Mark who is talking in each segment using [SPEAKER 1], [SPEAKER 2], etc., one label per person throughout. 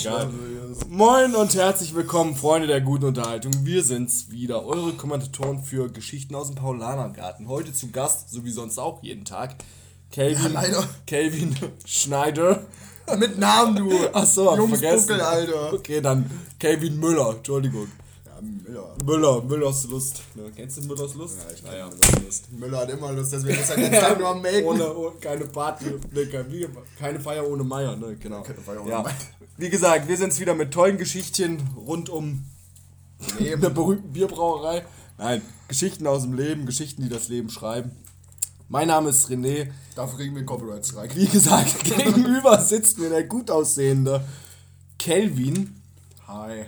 [SPEAKER 1] Egal. Moin und herzlich willkommen, Freunde der guten Unterhaltung. Wir sind's wieder, eure Kommentatoren für Geschichten aus dem Paulanergarten. Heute zu Gast, so wie sonst auch jeden Tag, Kelvin,
[SPEAKER 2] leider.
[SPEAKER 1] Kelvin Schneider.
[SPEAKER 2] Mit Namen, du.
[SPEAKER 1] Achso,
[SPEAKER 2] Jungs
[SPEAKER 1] vergessen.
[SPEAKER 2] Buckel, Alter.
[SPEAKER 1] Okay, dann Kelvin Müller, Entschuldigung.
[SPEAKER 2] Müller.
[SPEAKER 1] Müller, Müllers Lust. Ne, kennst du Müllers Lust?
[SPEAKER 2] Ja, ich
[SPEAKER 1] naja.
[SPEAKER 2] kenn Müller Lust. Müller hat immer Lust, deswegen ist er jetzt Tag nur am Melken.
[SPEAKER 1] Ohne, ohne, keine Party, ne, kein, wie, keine Feier ohne Meier, ne, genau.
[SPEAKER 2] Keine Feier ohne
[SPEAKER 1] ja.
[SPEAKER 2] Meier.
[SPEAKER 1] Wie gesagt, wir sind's wieder mit tollen Geschichtchen rund um
[SPEAKER 2] Leben.
[SPEAKER 1] der berühmten Bierbrauerei. Nein, Geschichten aus dem Leben, Geschichten, die das Leben schreiben. Mein Name ist René.
[SPEAKER 2] Dafür kriegen wir einen Copyright-Strike.
[SPEAKER 1] Wie gesagt, gegenüber sitzt mir der gut aussehende Kelvin.
[SPEAKER 2] Hi.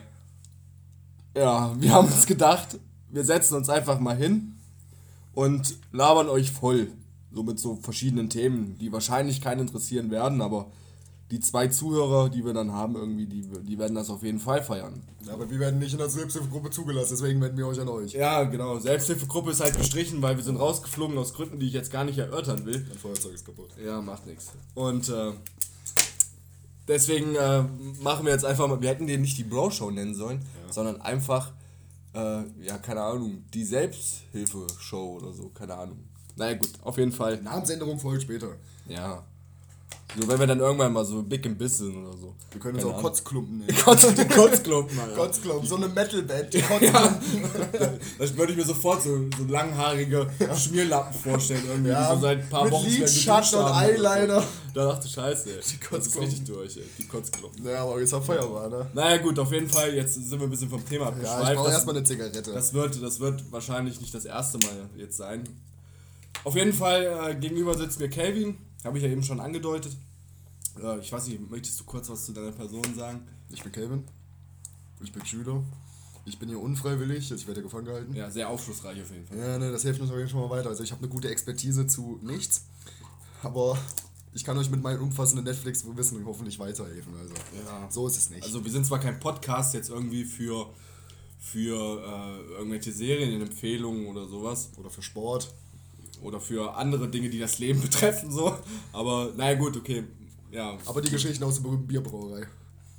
[SPEAKER 1] Ja, wir haben uns gedacht, wir setzen uns einfach mal hin und labern euch voll. So mit so verschiedenen Themen, die wahrscheinlich keinen interessieren werden, aber die zwei Zuhörer, die wir dann haben, irgendwie, die, die werden das auf jeden Fall feiern.
[SPEAKER 2] Aber wir werden nicht in der Selbsthilfegruppe zugelassen, deswegen wenden wir euch an euch.
[SPEAKER 1] Ja, genau. Selbsthilfegruppe ist halt gestrichen, weil wir sind rausgeflogen aus Gründen, die ich jetzt gar nicht erörtern will.
[SPEAKER 2] Mein Feuerzeug ist kaputt.
[SPEAKER 1] Ja, macht nichts. Und äh, deswegen äh, machen wir jetzt einfach mal, wir hätten den nicht die Bro-Show nennen sollen, sondern einfach, äh, ja, keine Ahnung, die Selbsthilfe-Show oder so, keine Ahnung. Naja, gut, auf jeden Fall.
[SPEAKER 2] Namensänderung folgt später.
[SPEAKER 1] Ja. So, wenn wir dann irgendwann mal so big im Biss sind oder so.
[SPEAKER 2] Wir können uns
[SPEAKER 1] Keine
[SPEAKER 2] auch
[SPEAKER 1] Ahnung.
[SPEAKER 2] Kotzklumpen nennen.
[SPEAKER 1] Kotz, die Kotzklumpen, Alter.
[SPEAKER 2] Kotzklumpen, so eine Metalband. Die Kotzklumpen.
[SPEAKER 1] Das würde ich mir sofort so, so langhaarige Schmierlappen vorstellen, irgendwie,
[SPEAKER 2] Ja,
[SPEAKER 1] die so seit ein paar
[SPEAKER 2] mit
[SPEAKER 1] Wochen nicht mehr
[SPEAKER 2] Lidschatten
[SPEAKER 1] geduscht
[SPEAKER 2] und
[SPEAKER 1] haben.
[SPEAKER 2] Eyeliner.
[SPEAKER 1] Da dachte ich, scheiße, ey. Die Das ist
[SPEAKER 2] Kotzklumpen.
[SPEAKER 1] richtig durch, ey. Die Kotzklumpen.
[SPEAKER 2] Ja, aber jetzt auf Feuerwehr, ne?
[SPEAKER 1] Naja, gut, auf jeden Fall, jetzt sind wir ein bisschen vom Thema
[SPEAKER 2] Ja, ich
[SPEAKER 1] abgeschweift.
[SPEAKER 2] brauche
[SPEAKER 1] das,
[SPEAKER 2] erstmal eine Zigarette.
[SPEAKER 1] das, wird, das wird wahrscheinlich nicht das erste Mal jetzt sein. Auf jeden Fall, äh, gegenüber sitzt mir Kelvin, habe ich ja eben schon angedeutet. Äh, ich weiß nicht, möchtest du kurz was zu deiner Person sagen?
[SPEAKER 2] Ich bin Kelvin. Ich bin Schüler. Ich bin hier unfreiwillig, also ich werde gefangen gehalten.
[SPEAKER 1] Ja, sehr aufschlussreich auf jeden Fall.
[SPEAKER 2] Ja, ne, das hilft uns auf jeden Fall schon mal weiter. Also ich habe eine gute Expertise zu nichts, aber ich kann euch mit meinem umfassenden Netflix-Wissen hoffentlich weiterhelfen. Also
[SPEAKER 1] Ja.
[SPEAKER 2] so ist es nicht.
[SPEAKER 1] Also wir sind zwar kein Podcast jetzt irgendwie für, für äh, irgendwelche Serienempfehlungen oder sowas
[SPEAKER 2] Oder für Sport.
[SPEAKER 1] Oder für andere Dinge, die das Leben betreffen, so. Aber naja gut, okay. Ja,
[SPEAKER 2] Aber die Geschichten aus der berühmten Bierbrauerei.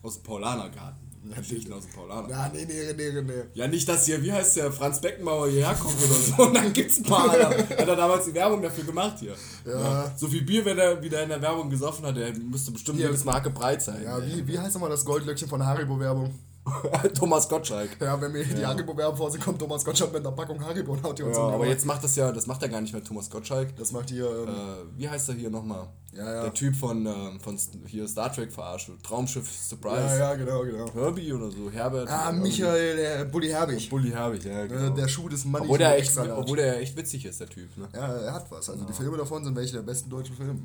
[SPEAKER 1] aus dem Paulanergarten. Geschichten aus dem Paulanergarten.
[SPEAKER 2] Ja, nee, nee, nee, nee.
[SPEAKER 1] Ja, nicht, dass hier, wie heißt der, Franz Beckenbauer hierher kommt oder so und dann gibt's ein paar. Hat er damals die Werbung dafür gemacht hier.
[SPEAKER 2] Ja.
[SPEAKER 1] So viel Bier, wenn er wieder in der Werbung gesoffen hat, der müsste bestimmt
[SPEAKER 2] Ja.
[SPEAKER 1] jedes Marke breit sein.
[SPEAKER 2] Ja, wie, wie heißt nochmal das Goldlöckchen von Haribo-Werbung?
[SPEAKER 1] Thomas Gottschalk.
[SPEAKER 2] Ja, wenn mir die Haribo-Werbung vor kommt, Thomas Gottschalk mit einer Packung Haribo und haut die uns
[SPEAKER 1] Ja, aber jetzt macht das ja, das macht er gar nicht mehr Thomas Gottschalk.
[SPEAKER 2] Das macht hier... Ähm,
[SPEAKER 1] Äh, wie heißt er hier nochmal?
[SPEAKER 2] Ja, ja.
[SPEAKER 1] Der Typ von, ähm, von hier Star Trek verarscht. Traumschiff Surprise.
[SPEAKER 2] ja, ja, genau, genau.
[SPEAKER 1] Herbie oder so, Herbert.
[SPEAKER 2] Ah. Michael, der Bulli Herbig.
[SPEAKER 1] Bulli Herbig, ja,
[SPEAKER 2] Äh,
[SPEAKER 1] genau.
[SPEAKER 2] Der Schuh des Money
[SPEAKER 1] obwohl, der echt, obwohl der echt witzig ist, der Typ. Ne?
[SPEAKER 2] Ja, er hat was. Also die Filme davon sind welche der besten deutschen Filme.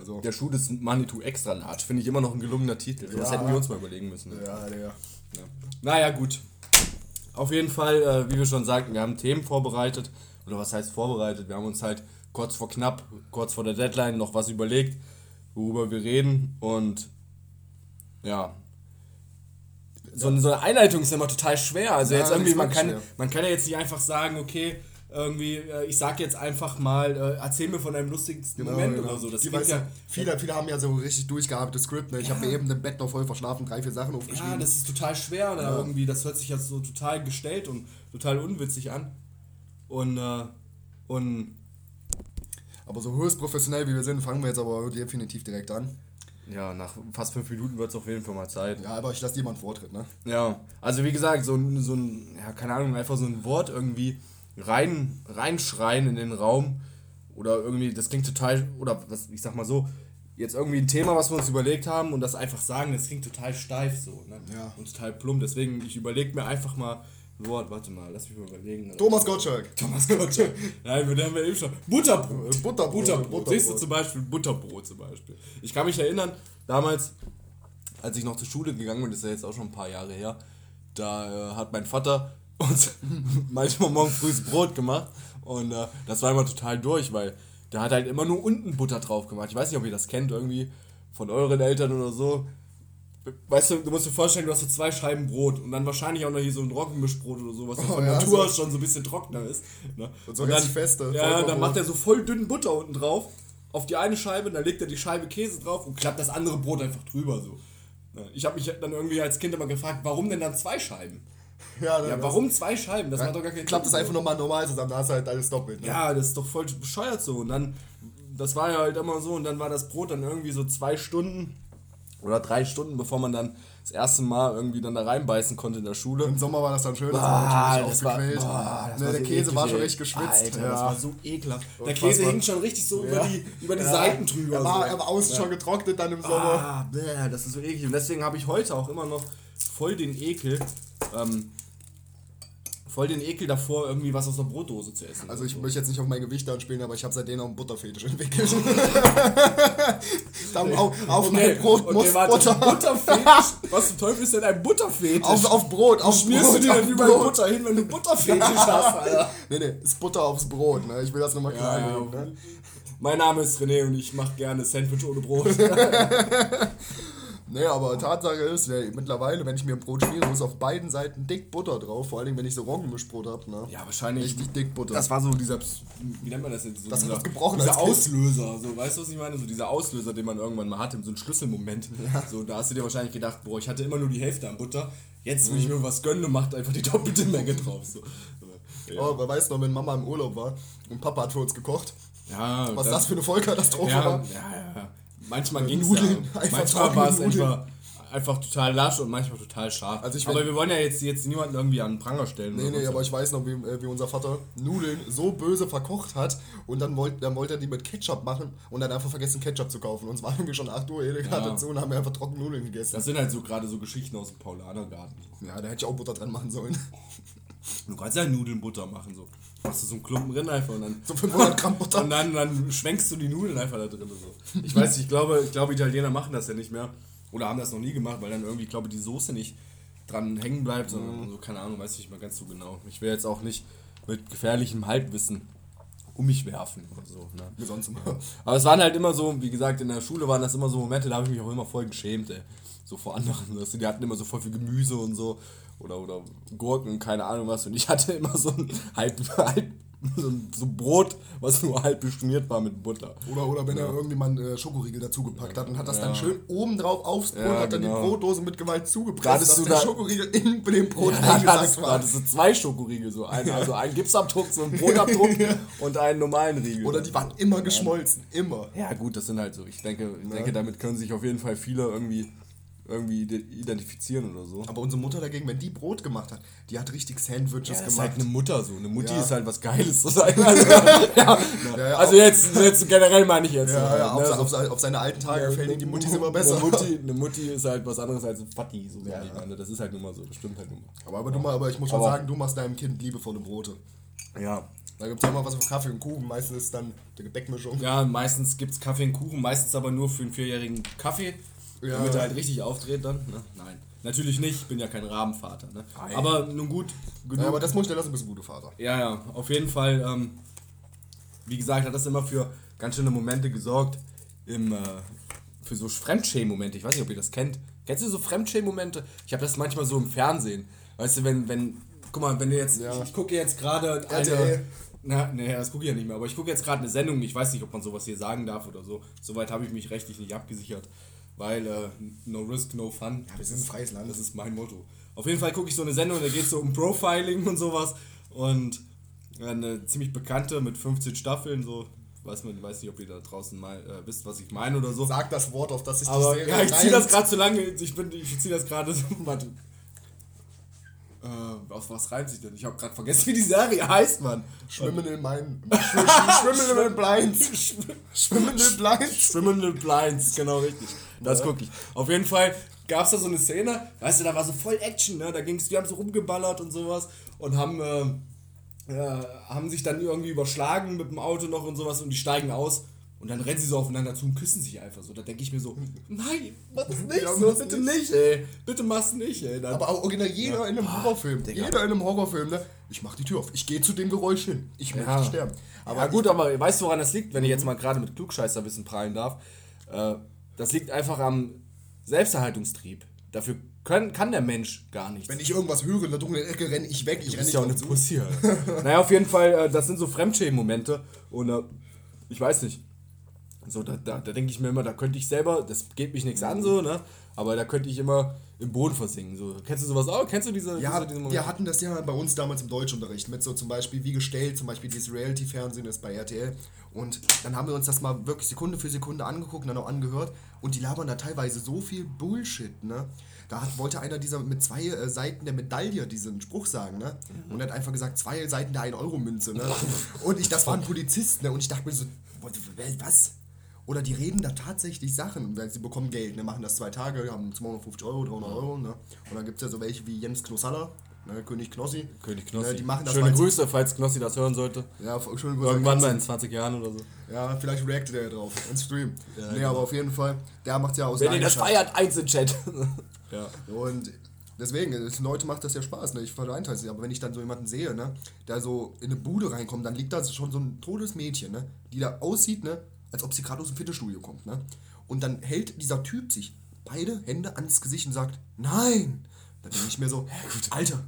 [SPEAKER 2] Also,
[SPEAKER 1] Der Schuh des Manitou Extra Large finde ich immer noch ein gelungener Titel. Das
[SPEAKER 2] Ja.
[SPEAKER 1] hätten wir uns mal überlegen müssen. Ne?
[SPEAKER 2] ja, der.
[SPEAKER 1] Ja. Naja, gut. Auf jeden Fall, äh, wie wir schon sagten, wir haben Themen vorbereitet. Oder was heißt vorbereitet? Wir haben uns halt kurz vor knapp, kurz vor der Deadline noch was überlegt, worüber wir reden. Und ja. So, so eine Einleitung ist immer total schwer. Also
[SPEAKER 2] Ja,
[SPEAKER 1] jetzt irgendwie, man kann,
[SPEAKER 2] schwer.
[SPEAKER 1] man kann ja jetzt nicht einfach sagen, okay, irgendwie, äh, ich sag jetzt einfach mal, äh, erzähl mir von deinem lustigsten Moment oder so. Das
[SPEAKER 2] die
[SPEAKER 1] ja,
[SPEAKER 2] viele, viele haben ja so richtig durchgearbeitetes Skript. Ne? Ich habe mir eben im Bett noch voll verschlafen, drei, vier Sachen aufgeschrieben.
[SPEAKER 1] Ja, das ist total schwer. Da irgendwie, das hört sich jetzt so total gestellt und total unwitzig an. Und, äh, und
[SPEAKER 2] aber so höchst professionell wie wir sind, fangen wir jetzt aber definitiv direkt an.
[SPEAKER 1] ja, nach fast fünf Minuten wird es auf jeden Fall mal Zeit.
[SPEAKER 2] Ja, aber ich lasse jemand Vortritt, ne?
[SPEAKER 1] Ja, also wie gesagt, so, ein- so ein, ja, keine Ahnung, einfach so ein Wort irgendwie rein, reinschreien in den Raum. Oder irgendwie, das klingt total, oder was, ich sag mal so, jetzt irgendwie ein Thema, was wir uns überlegt haben und das einfach sagen, das klingt total steif so, ne?
[SPEAKER 2] Ja.
[SPEAKER 1] Und total plump. Deswegen, ich überlege mir einfach mal ein Wort, warte mal, lass mich mal überlegen.
[SPEAKER 2] Thomas Gottschalk.
[SPEAKER 1] Thomas Gottschalk. Nein, wir haben wir eben schon. Butterbrot.
[SPEAKER 2] Äh, Butterbrot,
[SPEAKER 1] Butterbrot.
[SPEAKER 2] Butterbrot.
[SPEAKER 1] Siehst du zum Beispiel Butterbrot zum Beispiel. Ich kann mich erinnern, damals, als ich noch zur Schule gegangen bin, das ist ja jetzt auch schon ein paar Jahre her, da äh, hat mein Vater uns manchmal morgen frühes Brot gemacht und äh, das war immer total durch, weil der hat halt immer nur unten Butter drauf gemacht. Ich weiß nicht, ob ihr das kennt, irgendwie von euren Eltern oder so. Weißt du, du musst dir vorstellen, du hast so zwei Scheiben Brot und dann wahrscheinlich auch noch hier so ein Trockenmischbrot oder so, was
[SPEAKER 2] Oh,
[SPEAKER 1] von
[SPEAKER 2] ja,
[SPEAKER 1] Natur
[SPEAKER 2] so.
[SPEAKER 1] aus schon so ein bisschen trockener ist. Ne?
[SPEAKER 2] Und so ganz feste,
[SPEAKER 1] Ja, dann macht er so voll dünnen Butter unten drauf, auf die eine Scheibe, dann legt er die Scheibe Käse drauf und klappt das andere Brot einfach drüber so. Ich habe mich dann irgendwie als Kind immer gefragt, warum denn dann zwei Scheiben?
[SPEAKER 2] Ja,
[SPEAKER 1] Ja, warum zwei Scheiben? Das macht doch gar keinen
[SPEAKER 2] Klappt das einfach nochmal normal zusammen, da hast du halt alles doppelt. Ne?
[SPEAKER 1] Ja, das ist doch voll bescheuert so. Und dann, das war ja halt immer so, und dann war das Brot dann irgendwie so zwei Stunden oder drei Stunden, bevor man dann das erste Mal irgendwie dann da reinbeißen konnte in der Schule.
[SPEAKER 2] Im Sommer war das dann schön, das
[SPEAKER 1] Ah,
[SPEAKER 2] war natürlich
[SPEAKER 1] das war- boah, das
[SPEAKER 2] ne,
[SPEAKER 1] war
[SPEAKER 2] der
[SPEAKER 1] so
[SPEAKER 2] Käse
[SPEAKER 1] eklig,
[SPEAKER 2] war schon echt geschwitzt.
[SPEAKER 1] Alter,
[SPEAKER 2] ja.
[SPEAKER 1] das war so ekelhaft. Der
[SPEAKER 2] Unfassbar.
[SPEAKER 1] Käse hing schon richtig so über
[SPEAKER 2] Ja.
[SPEAKER 1] die, über die
[SPEAKER 2] Ja.
[SPEAKER 1] Seiten drüber.
[SPEAKER 2] Er war,
[SPEAKER 1] so.
[SPEAKER 2] er war außen schon getrocknet dann im Sommer.
[SPEAKER 1] Ah, bäh, das ist so eklig. Und deswegen habe ich heute auch immer noch voll den Ekel, ähm, voll den Ekel davor, irgendwie was aus der Brotdose zu essen.
[SPEAKER 2] Also ich möchte jetzt nicht auf mein Gewicht anspielen, aber ich habe seitdem auch einen Butterfetisch entwickelt. Dann auf, auf mein Brot muss
[SPEAKER 1] warte,
[SPEAKER 2] Butter.
[SPEAKER 1] Butterfetisch? Was zum Teufel ist denn ein Butterfetisch?
[SPEAKER 2] Auf, auf Brot, auf
[SPEAKER 1] Schmierst
[SPEAKER 2] Brot,
[SPEAKER 1] du dir denn überall. Butter hin, wenn du Butterfetisch hast, Alter?
[SPEAKER 2] Nee, nee, ist Butter aufs Brot, ne? Ich will das nochmal klar
[SPEAKER 1] Ja,
[SPEAKER 2] ne?
[SPEAKER 1] Mein Name ist René und ich mache gerne Sandwich ohne Brot.
[SPEAKER 2] Nee, aber Tatsache ist, ey, mittlerweile, wenn ich mir ein Brot schmiere, muss auf beiden Seiten dick Butter drauf, vor allem wenn ich so Roggenmischbrot habe, ne?
[SPEAKER 1] Ja, wahrscheinlich.
[SPEAKER 2] Richtig dick Butter.
[SPEAKER 1] Das war so dieser, wie nennt man das jetzt? So
[SPEAKER 2] Das
[SPEAKER 1] dieser,
[SPEAKER 2] gebrochen
[SPEAKER 1] dieser. Auslöser, so, weißt du, was ich meine? So dieser Auslöser, den man irgendwann mal hatte, so ein Schlüsselmoment. So, da hast du dir wahrscheinlich gedacht, boah, ich hatte immer nur die Hälfte an Butter, jetzt will ich mir was gönnen und macht einfach die doppelte Menge drauf. So. Ja,
[SPEAKER 2] Oh, aber weißt du noch, wenn Mama im Urlaub war und Papa hat für uns gekocht,
[SPEAKER 1] ja
[SPEAKER 2] was
[SPEAKER 1] dann-
[SPEAKER 2] das für eine Vollkatastrophe
[SPEAKER 1] ja,
[SPEAKER 2] war?
[SPEAKER 1] ja, ja. Manchmal ging es Manchmal war es einfach, einfach total lasch und manchmal total scharf.
[SPEAKER 2] Also ich
[SPEAKER 1] aber wir wollen ja jetzt, jetzt niemanden irgendwie an den Pranger stellen.
[SPEAKER 2] Nee, nee,
[SPEAKER 1] so.
[SPEAKER 2] aber ich weiß noch, wie, äh, wie unser Vater Nudeln so böse verkocht hat und dann wollte dann wollte er die mit Ketchup machen und dann einfach vergessen Ketchup zu kaufen. Und es war irgendwie schon 8 Uhr, Edeka
[SPEAKER 1] Ja.
[SPEAKER 2] dazu und haben wir einfach trocken Nudeln gegessen.
[SPEAKER 1] Das sind halt so gerade so Geschichten aus dem Paulanergarten.
[SPEAKER 2] ja, da hätte ich auch Butter dran machen sollen.
[SPEAKER 1] Du kannst ja Nudeln Butter machen, so. Machst du so einen Klumpen drin einfach und dann.
[SPEAKER 2] So 500 Gramm Butter.
[SPEAKER 1] Und dann, dann schwenkst du die Nudeln einfach da drin. So. Ich weiß, ich glaube, ich glaube, Italiener machen das ja nicht mehr. Oder haben das noch nie gemacht, weil dann irgendwie, ich glaube, die Soße nicht dran hängen bleibt, sondern so, keine Ahnung, weiß ich nicht mal ganz so genau. Ich will jetzt auch nicht mit gefährlichem Halbwissen um mich werfen oder so. Ne?
[SPEAKER 2] Wie sonst immer.
[SPEAKER 1] Aber es waren halt immer so, wie gesagt, in der Schule waren das immer so Momente, da habe ich mich auch immer voll geschämt, ey. So vor anderen. Weißt du, die hatten immer so voll viel Gemüse und so. Oder, oder Gurken, keine Ahnung was. Und ich hatte immer so ein halb, halb so, so Brot, was nur halb beschmiert war mit Butter.
[SPEAKER 2] Oder, oder wenn er irgendwie mal einen äh, Schokoriegel dazugepackt hat und hat das
[SPEAKER 1] Ja.
[SPEAKER 2] dann schön oben drauf aufs Brot,
[SPEAKER 1] Ja,
[SPEAKER 2] hat dann
[SPEAKER 1] genau.
[SPEAKER 2] die Brotdose mit Gewalt zugepresst,
[SPEAKER 1] Hattest
[SPEAKER 2] dass
[SPEAKER 1] du
[SPEAKER 2] der
[SPEAKER 1] da-
[SPEAKER 2] Schokoriegel in dem Brot
[SPEAKER 1] Ja, hattest, da
[SPEAKER 2] war.
[SPEAKER 1] hattest du zwei Schokoriegel, so ein, also einen Gipsabdruck, so einen Brotabdruck und einen normalen Riegel.
[SPEAKER 2] Oder die waren immer geschmolzen, immer.
[SPEAKER 1] Ja, gut, das sind halt so. Ich denke, ich denke, damit können sich auf jeden Fall viele irgendwie, irgendwie ide- identifizieren oder so.
[SPEAKER 2] Aber unsere Mutter dagegen, wenn die Brot gemacht hat, die hat richtig Sandwiches
[SPEAKER 1] Ja, das ist
[SPEAKER 2] gemacht.
[SPEAKER 1] halt eine Mutter so. Eine Mutti
[SPEAKER 2] Ja.
[SPEAKER 1] ist halt was Geiles. Also, ja,
[SPEAKER 2] ja,
[SPEAKER 1] also jetzt, jetzt generell meine ich jetzt.
[SPEAKER 2] ja, ja,
[SPEAKER 1] ne,
[SPEAKER 2] auf, auf, seine- auf alten Tage gefällt ihm die Muttis immer besser.
[SPEAKER 1] Eine Mutti, eine Mutti ist halt was anderes als ein Fatti. So sag ich mal. Das ist halt nun mal so. Das stimmt halt nun mal.
[SPEAKER 2] Aber, aber, du mal, aber ich muss schon
[SPEAKER 1] Aber-
[SPEAKER 2] sagen, du machst deinem Kind liebevolle Brote.
[SPEAKER 1] Ja.
[SPEAKER 2] Da gibt es ja immer was für Kaffee und Kuchen. Meistens ist dann die Gebäckmischung.
[SPEAKER 1] Ja, meistens gibt es Kaffee und Kuchen, meistens aber nur für einen vierjährigen Kaffee,
[SPEAKER 2] Ja.
[SPEAKER 1] damit er halt richtig aufdreht dann. Ne? Nein, natürlich nicht, ich bin ja kein Rabenvater. Ne?
[SPEAKER 2] Nein.
[SPEAKER 1] Aber nun gut, genug.
[SPEAKER 2] Ja, aber das muss ich dir lassen, bist ein guter Vater.
[SPEAKER 1] Ja, ja, auf jeden Fall, ähm, wie gesagt, hat das immer für ganz schöne Momente gesorgt, im, äh, für so Fremdschämen-Momente. Ich weiß nicht, ob ihr das kennt. Kennst du so Fremdschämen-Momente? Ich habe das manchmal so im Fernsehen. Weißt du, wenn, wenn, guck mal, wenn du jetzt,
[SPEAKER 2] Ja.
[SPEAKER 1] ich, ich gucke jetzt gerade eine, na, nee, das gucke ich ja nicht mehr, aber ich gucke jetzt gerade eine Sendung, ich weiß nicht, ob man sowas hier sagen darf oder so. Soweit habe ich mich rechtlich nicht abgesichert, weil äh, no risk, no fun.
[SPEAKER 2] wir sind ein freies Land.
[SPEAKER 1] Das ist mein Motto. Auf jeden Fall gucke ich so eine Sendung, da geht es so um Profiling und sowas und eine ziemlich bekannte mit 15 Staffeln, so, weiß man, weiß nicht, ob ihr da draußen mal äh, wisst, was ich meine oder so.
[SPEAKER 2] Sag das Wort, auf das ich
[SPEAKER 1] Aber ja, ich ziehe das gerade zu lange, ich, bin, ich ziehe das gerade so, warte. Äh, auf was reimt sich denn? Ich habe gerade vergessen, wie die Serie heißt, Mann.
[SPEAKER 2] Schwimmen in meinen. Schwimmen in Blinds. Schwimmen in Blinds.
[SPEAKER 1] Schwimmende Blinds, genau richtig. Das gucke ich. Auf jeden Fall gab es da so eine Szene, weißt du, da war so voll Action, ne? Da ging's, die haben so rumgeballert und sowas und haben, äh, äh, haben sich dann irgendwie überschlagen mit dem Auto noch und sowas und die steigen aus. Und dann rennen sie so aufeinander zu und küssen sich einfach so. Da denke ich mir so, nein, mach das nicht,
[SPEAKER 2] Ja,
[SPEAKER 1] so, bitte
[SPEAKER 2] nicht.
[SPEAKER 1] nicht, ey. Bitte mach's nicht, ey. Dann,
[SPEAKER 2] Aber auch original jeder in einem Horrorfilm.
[SPEAKER 1] Digga.
[SPEAKER 2] Jeder in einem Horrorfilm, ne? Ich mach die Tür auf. Ich gehe zu dem Geräusch hin. Ich möchte sterben.
[SPEAKER 1] Aber gut, aber weißt du, woran das liegt, wenn ich jetzt mal gerade mit Klugscheißerwissen prallen darf? Äh, das liegt einfach am Selbsterhaltungstrieb. Dafür können, kann der Mensch gar nichts.
[SPEAKER 2] Wenn ich irgendwas höre in der dunklen Ecke, renne ich weg. Ich renne
[SPEAKER 1] ja auch eine. Pussy. Naja, auf jeden Fall, äh, das sind so Fremdschämen-Momente. Und äh, ich weiß nicht. So, da, da, da denke ich mir immer, da könnte ich selber, das geht mich nichts an, so, ne? aber da könnte ich immer im Boden versinken. So. Kennst du sowas auch? Kennst du diese,
[SPEAKER 2] Ja,
[SPEAKER 1] diese, diese
[SPEAKER 2] wir hatten das ja bei uns damals im Deutschunterricht mit so zum Beispiel wie gestellt, zum Beispiel dieses Reality-Fernsehen ist bei RTL. Und dann haben wir uns das mal wirklich Sekunde für Sekunde angeguckt und dann auch angehört. Und die labern da teilweise so viel Bullshit, ne? Da hat, wollte einer dieser mit zwei äh, Seiten der Medaille diesen Spruch sagen, ne? Und er hat einfach gesagt, zwei Seiten der 1-Euro-Münze, ne? Und ich, das war ein Polizist, ne? Und ich dachte mir so, was? Oder die reden da tatsächlich Sachen, weil sie bekommen Geld, ne? machen das zwei Tage, haben 250 Euro, 300 Euro. Ne? Und dann gibt es ja so welche wie Jens Knossalla, ne? König Knossi.
[SPEAKER 1] König Knossi.
[SPEAKER 2] Ne? Die machen das
[SPEAKER 1] Schöne Grüße, falls Knossi das hören sollte.
[SPEAKER 2] Ja, schöne Grüße.
[SPEAKER 1] Irgendwann
[SPEAKER 2] an
[SPEAKER 1] mal in 20 Jahren oder so.
[SPEAKER 2] Ja, vielleicht reactet er ja drauf, im Stream.
[SPEAKER 1] Ja,
[SPEAKER 2] nee,
[SPEAKER 1] genau.
[SPEAKER 2] aber auf jeden Fall, der macht ja aus
[SPEAKER 1] Wenn ihr das feiert, eins im Chat. ja.
[SPEAKER 2] Und deswegen, es- Leute macht das ja Spaß, ne? Ich verneinte es nicht, aber wenn ich dann so jemanden sehe, ne, der so in eine Bude reinkommt, dann liegt da schon so ein totes Mädchen, ne, die da aussieht, ne, als ob sie gerade aus dem Fitnessstudio kommt, ne? Und dann hält dieser Typ sich beide Hände ans Gesicht und sagt, nein! Dann denke ich mir so, Alter,